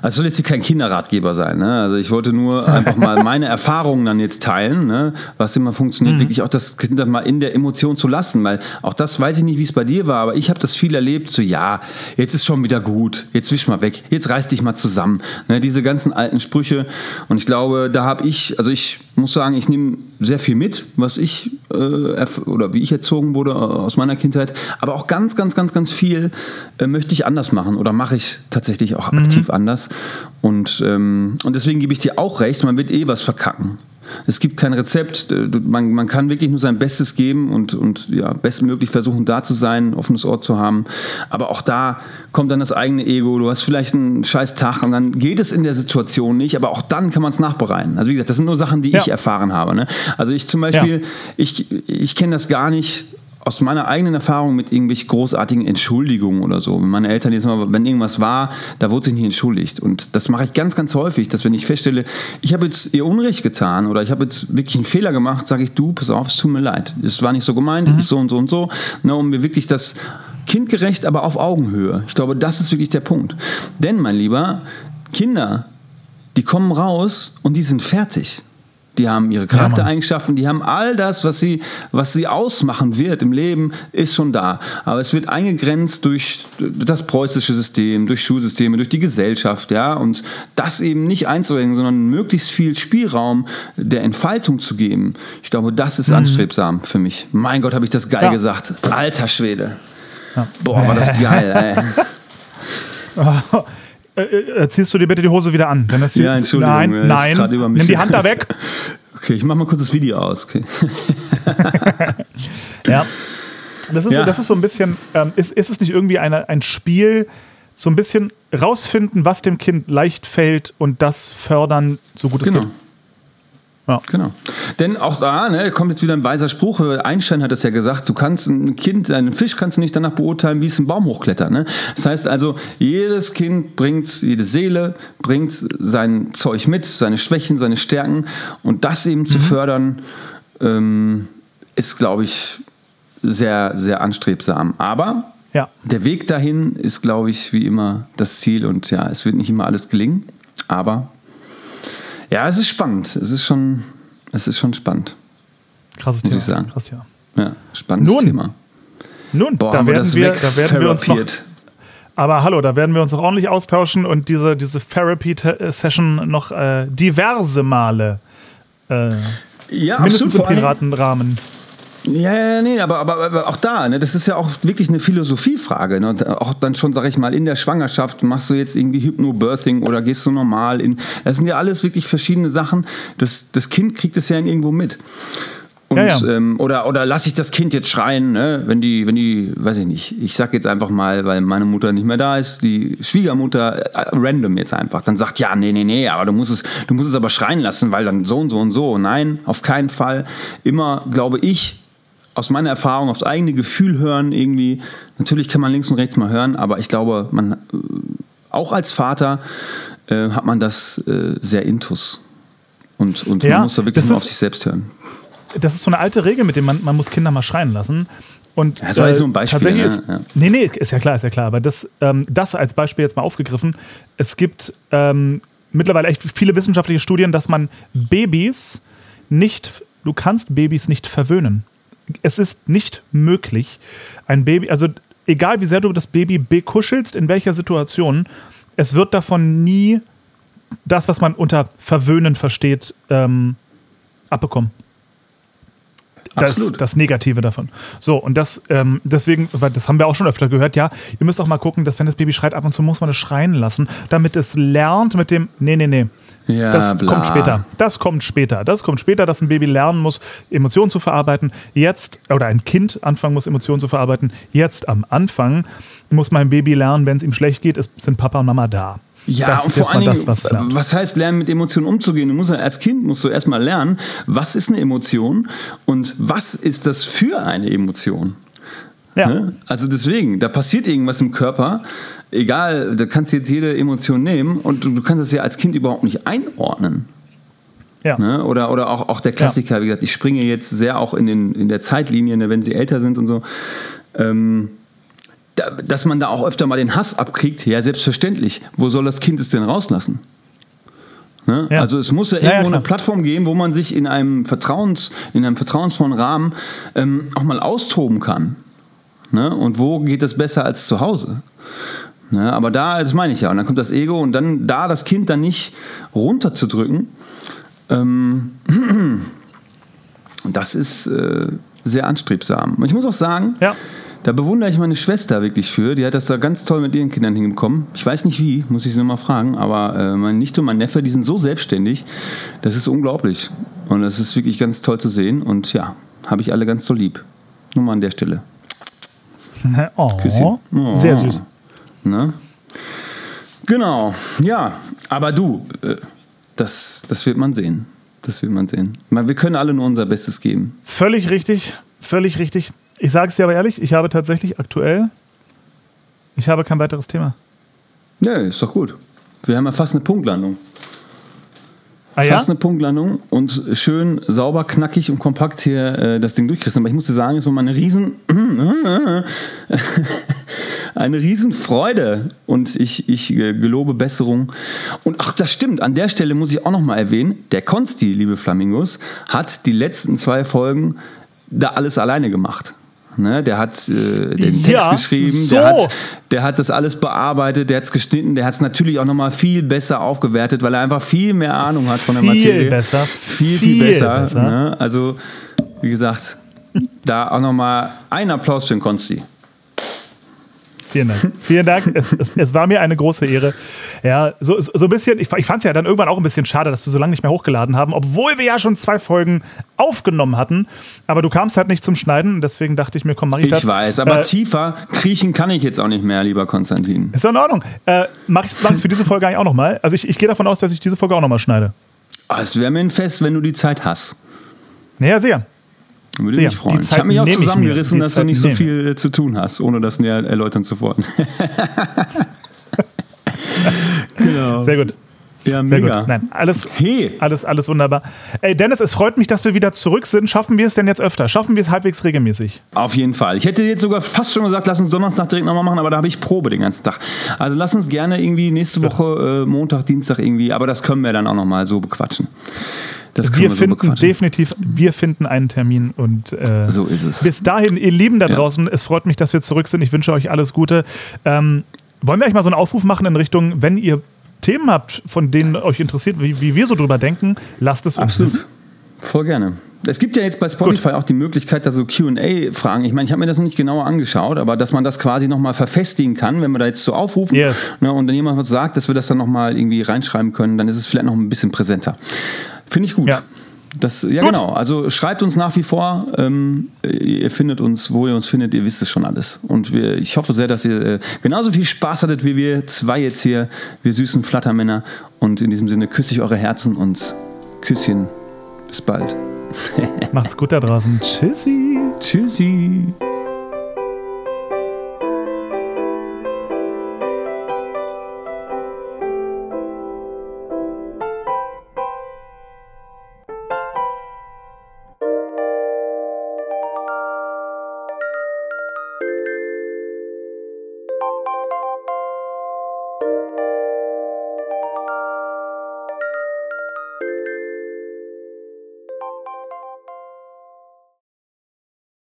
also soll jetzt hier kein Kinderratgeber sein. Ne? Also ich wollte nur *laughs* einfach mal meine Erfahrungen dann jetzt teilen, ne? was immer funktioniert, mhm. wirklich auch das Kind dann mal in der Emotion zu lassen, weil auch das weiß ich nicht, wie es bei dir war, aber ich habe das viel erlebt, so ja, jetzt ist schon wieder gut, jetzt wisch mal weg, jetzt reiß dich mal zusammen. Ne? Diese ganzen alten Sprüche und ich glaube, da habe ich, also ich muss sagen, ich nehme sehr viel mit, was ich äh, oder wie ich erzogen wurde aus meiner Kindheit, aber auch ganz, ganz, ganz, ganz viel äh, möchte ich anders machen oder mache ich tatsächlich auch mhm. aktiv anders. Und, ähm, und deswegen gebe ich dir auch recht, man wird eh was verkacken. Es gibt kein Rezept. Äh, man, man kann wirklich nur sein Bestes geben und, und ja, bestmöglich versuchen, da zu sein, ein offenes Ort zu haben. Aber auch da kommt dann das eigene Ego. Du hast vielleicht einen scheiß Tag und dann geht es in der Situation nicht, aber auch dann kann man es nachbereiten. Also wie gesagt, das sind nur Sachen, die ja. ich erfahren habe. Ne? Also ich zum Beispiel, ja. ich, ich kenne das gar nicht aus meiner eigenen Erfahrung mit irgendwelchen großartigen Entschuldigungen oder so. Wenn meine Eltern jetzt mal, wenn irgendwas war, da wurde sich nicht entschuldigt. Und das mache ich ganz, ganz häufig, dass wenn ich feststelle, ich habe jetzt ihr Unrecht getan oder ich habe jetzt wirklich einen Fehler gemacht, sage ich, du, pass auf, es tut mir leid. Es war nicht so gemeint, mhm. so und so und so. Ne, um mir wirklich das kindgerecht, aber auf Augenhöhe. Ich glaube, das ist wirklich der Punkt. Denn, mein Lieber, Kinder, die kommen raus und die sind fertig. Die haben ihre Charaktereigenschaften, die haben all das, was sie, was sie ausmachen wird im Leben, ist schon da. Aber es wird eingegrenzt durch das preußische System, durch Schulsysteme, durch die Gesellschaft, ja. Und das eben nicht einzuhängen, sondern möglichst viel Spielraum der Entfaltung zu geben. Ich glaube, das ist mhm. anstrebsam für mich. Mein Gott, habe ich das geil ja. gesagt. Alter Schwede. Ja. Boah, war das *laughs* geil, ey. *laughs* Äh, äh, ziehst du dir bitte die Hose wieder an. Denn das ja, Entschuldigung. Nein, nein. Nimm die Hand da weg. *laughs* Okay, ich mach mal kurz das Video aus. Okay. *laughs* ja. Das ist, ja. So, das ist so ein bisschen, ähm, ist, ist es nicht irgendwie eine, ein Spiel, so ein bisschen rausfinden, was dem Kind leicht fällt und das fördern, so gut es genau. geht? Ja. Genau. Denn auch da ne, kommt jetzt wieder ein weiser Spruch. Einstein hat es ja gesagt, du kannst ein Kind, einen Fisch kannst du nicht danach beurteilen, wie es einen Baum hochklettert. Ne? Das heißt also, jedes Kind bringt, jede Seele bringt sein Zeug mit, seine Schwächen, seine Stärken. Und das eben mhm. zu fördern, ähm, ist, glaube ich, sehr, sehr anstrebsam. Aber ja. der Weg dahin ist, glaube ich, wie immer das Ziel. Und ja, es wird nicht immer alles gelingen. Aber ja, es ist spannend. Es ist schon, es ist schon spannend. Krasses muss Thema. Ich sagen. Krasses Thema. Ja, spannendes Nun, Thema. Nun, Boah, da, werden wir, da werden wir uns noch. Aber hallo, da werden wir uns auch ordentlich austauschen und diese, diese Therapy-Session noch äh, diverse Male äh, ja, mindestens absolut, im Piratenrahmen. Ja, ja, nee, aber, aber, aber auch da, ne, das ist ja auch wirklich eine Philosophiefrage. Ne? Und auch dann schon, sag ich mal, in der Schwangerschaft machst du jetzt irgendwie Hypnobirthing oder gehst du normal in. Das sind ja alles wirklich verschiedene Sachen. Das, das Kind kriegt es ja irgendwo mit. Und, ja, ja. Ähm, oder, oder lasse ich das Kind jetzt schreien, ne? wenn die, wenn die, weiß ich nicht, ich sag jetzt einfach mal, weil meine Mutter nicht mehr da ist, die Schwiegermutter äh, random jetzt einfach, dann sagt, ja, nee, nee, nee, aber du musst es, du musst es aber schreien lassen, weil dann so und so und so. Nein, auf keinen Fall. Immer, glaube ich, aus meiner Erfahrung aufs eigene Gefühl hören irgendwie. Natürlich kann man links und rechts mal hören, aber ich glaube, man äh, auch als Vater äh, hat man das äh, sehr intus. Und, und ja, man muss da wirklich mal auf sich selbst hören. Das ist so eine alte Regel, mit der man, man muss Kinder mal schreien lassen. Und, ja, das war äh, so ein Beispiel. Ne? Ist, ja. Nee, nee, ist ja klar, ist ja klar. Aber das, ähm, das als Beispiel jetzt mal aufgegriffen. Es gibt ähm, mittlerweile echt viele wissenschaftliche Studien, dass man Babys nicht, du kannst Babys nicht verwöhnen es ist nicht möglich, ein Baby, also egal wie sehr du das Baby bekuschelst, in welcher Situation, es wird davon nie das, was man unter Verwöhnen versteht, ähm, abbekommen. Das, Absolut. das Negative davon. So, und das, ähm, deswegen, weil das haben wir auch schon öfter gehört, ja, ihr müsst auch mal gucken, dass wenn das Baby schreit, ab und zu muss man es schreien lassen, damit es lernt mit dem, nee, nee, nee, ja, das bla. kommt später. Das kommt später. Das kommt später, dass ein Baby lernen muss, Emotionen zu verarbeiten. Jetzt, oder ein Kind anfangen muss, Emotionen zu verarbeiten. Jetzt am Anfang muss mein Baby lernen, wenn es ihm schlecht geht, ist, sind Papa und Mama da. Ja, das und vor allen Dingen, was, was, heißt lernen, mit Emotionen umzugehen? Du musst als Kind musst du erstmal lernen, was ist eine Emotion und was ist das für eine Emotion? Ja. Ne? Also deswegen, da passiert irgendwas im Körper egal, du kannst jetzt jede Emotion nehmen und du, du kannst es ja als Kind überhaupt nicht einordnen. Ja. Ne? Oder, oder auch, auch der Klassiker, ja. wie gesagt, ich springe jetzt sehr auch in, den, in der Zeitlinie, ne, wenn sie älter sind und so. Ähm, da, dass man da auch öfter mal den Hass abkriegt, ja, selbstverständlich. Wo soll das Kind es denn rauslassen? Ne? Ja. Also es muss ja irgendwo ja, eine Plattform geben, wo man sich in einem, Vertrauens, in einem vertrauensvollen Rahmen ähm, auch mal austoben kann. Ne? Und wo geht das besser als zu Hause? Ja, aber da, das meine ich ja, und dann kommt das Ego und dann da das Kind dann nicht runterzudrücken, ähm, *clears throat* das ist äh, sehr anstrebsam. Und ich muss auch sagen, ja. da bewundere ich meine Schwester wirklich für. Die hat das da ganz toll mit ihren Kindern hingekommen. Ich weiß nicht wie, muss ich sie nochmal fragen, aber äh, meine Nichte und mein Neffe, die sind so selbstständig, das ist unglaublich. Und das ist wirklich ganz toll zu sehen und ja, habe ich alle ganz toll lieb. Nur mal an der Stelle. *laughs* Oh, Küsschen. Oh. Sehr süß. Ne? Genau, ja, aber du, äh, das, das wird man sehen. Das wird man sehen. Wir können alle nur unser Bestes geben. Völlig richtig, völlig richtig. Ich sage es dir aber ehrlich, ich habe tatsächlich aktuell, ich habe kein weiteres Thema. Nee, ist doch gut. Wir haben ja fast eine Punktlandung. Ah, ja? fast eine Punktlandung und schön sauber, knackig und kompakt hier äh, das Ding durchkriegst. Aber ich muss dir sagen, es war mal eine riesen, *laughs* eine riesen Freude und ich, ich äh, gelobe Besserung. Und ach, das stimmt, an der Stelle muss ich auch noch mal erwähnen, der Konsti, liebe Flamingos, hat die letzten zwei Folgen da alles alleine gemacht. Ne, der hat äh, den Text Ja, geschrieben, so. der, hat, der hat das alles bearbeitet, der hat es geschnitten, der hat es natürlich auch nochmal viel besser aufgewertet, weil er einfach viel mehr Ahnung hat von der Viel Materie. besser. Viel, viel, Viel besser. besser. Ne? Also, wie gesagt, da auch nochmal ein Applaus für den Konsti. Vielen Dank. Vielen Dank. Es, es, es war mir eine große Ehre. Ja, so, so ein bisschen, ich, ich fand es ja dann irgendwann auch ein bisschen schade, dass wir so lange nicht mehr hochgeladen haben, obwohl wir ja schon zwei Folgen aufgenommen hatten. Aber du kamst halt nicht zum Schneiden deswegen dachte ich mir, komm, mach ich, das. Ich weiß, aber Äh, tiefer kriechen kann ich jetzt auch nicht mehr, lieber Konstantin. ist doch in Ordnung. Äh, mach ich es für diese Folge eigentlich auch nochmal? Also ich, ich gehe davon aus, dass ich diese Folge auch nochmal schneide. Ah, Es wäre mir ein Fest, wenn du die Zeit hast. Naja, sehr. Würde Sehr. mich freuen. Ich habe mich auch zusammengerissen, dass du Zeit nicht so viel äh, zu tun hast, ohne das näher erläutern zu wollen. *laughs* genau. Sehr gut. Ja, Sehr mega. gut. Nein, alles, Hey. alles, alles wunderbar. Ey, Dennis, es freut mich, dass wir wieder zurück sind. Schaffen wir es denn jetzt öfter? Schaffen wir es halbwegs regelmäßig? Auf jeden Fall. Ich hätte jetzt sogar fast schon gesagt, lass uns Donnerstag direkt nochmal machen, aber da habe ich Probe den ganzen Tag. Also lass uns gerne irgendwie nächste Woche, äh, Montag, Dienstag irgendwie, aber das können wir dann auch nochmal so bequatschen. Das Wir wir, so finden bequatschen. definitiv, wir finden einen Termin und äh, So ist es. bis dahin, ihr Lieben da Ja. draußen, es freut mich, dass wir zurück sind. Ich wünsche euch alles Gute. Ähm, wollen wir eigentlich mal so einen Aufruf machen in Richtung, wenn ihr Themen habt, von denen euch interessiert, wie, wie wir so drüber denken, lasst es uns Absolut. wissen. Voll gerne. Es gibt ja jetzt bei Spotify auch die Möglichkeit, da so QA-Fragen. Ich meine, ich habe mir das noch nicht genauer angeschaut, aber dass man das quasi nochmal verfestigen kann, wenn wir da jetzt so aufrufen Yes. ne, und dann jemand was sagt, dass wir das dann nochmal irgendwie reinschreiben können, dann ist es vielleicht noch ein bisschen präsenter. Finde ich gut. Ja. Das, ja, Gut. genau. Also schreibt uns nach wie vor. Ähm, ihr findet uns, wo ihr uns findet. Ihr wisst es schon alles. Und wir, ich hoffe sehr, dass ihr äh, genauso viel Spaß hattet wie wir zwei jetzt hier, wir süßen Flattermänner. Und in diesem Sinne küsse ich eure Herzen und Küsschen. Bis bald. *laughs* Macht's gut da draußen. Tschüssi. Tschüssi.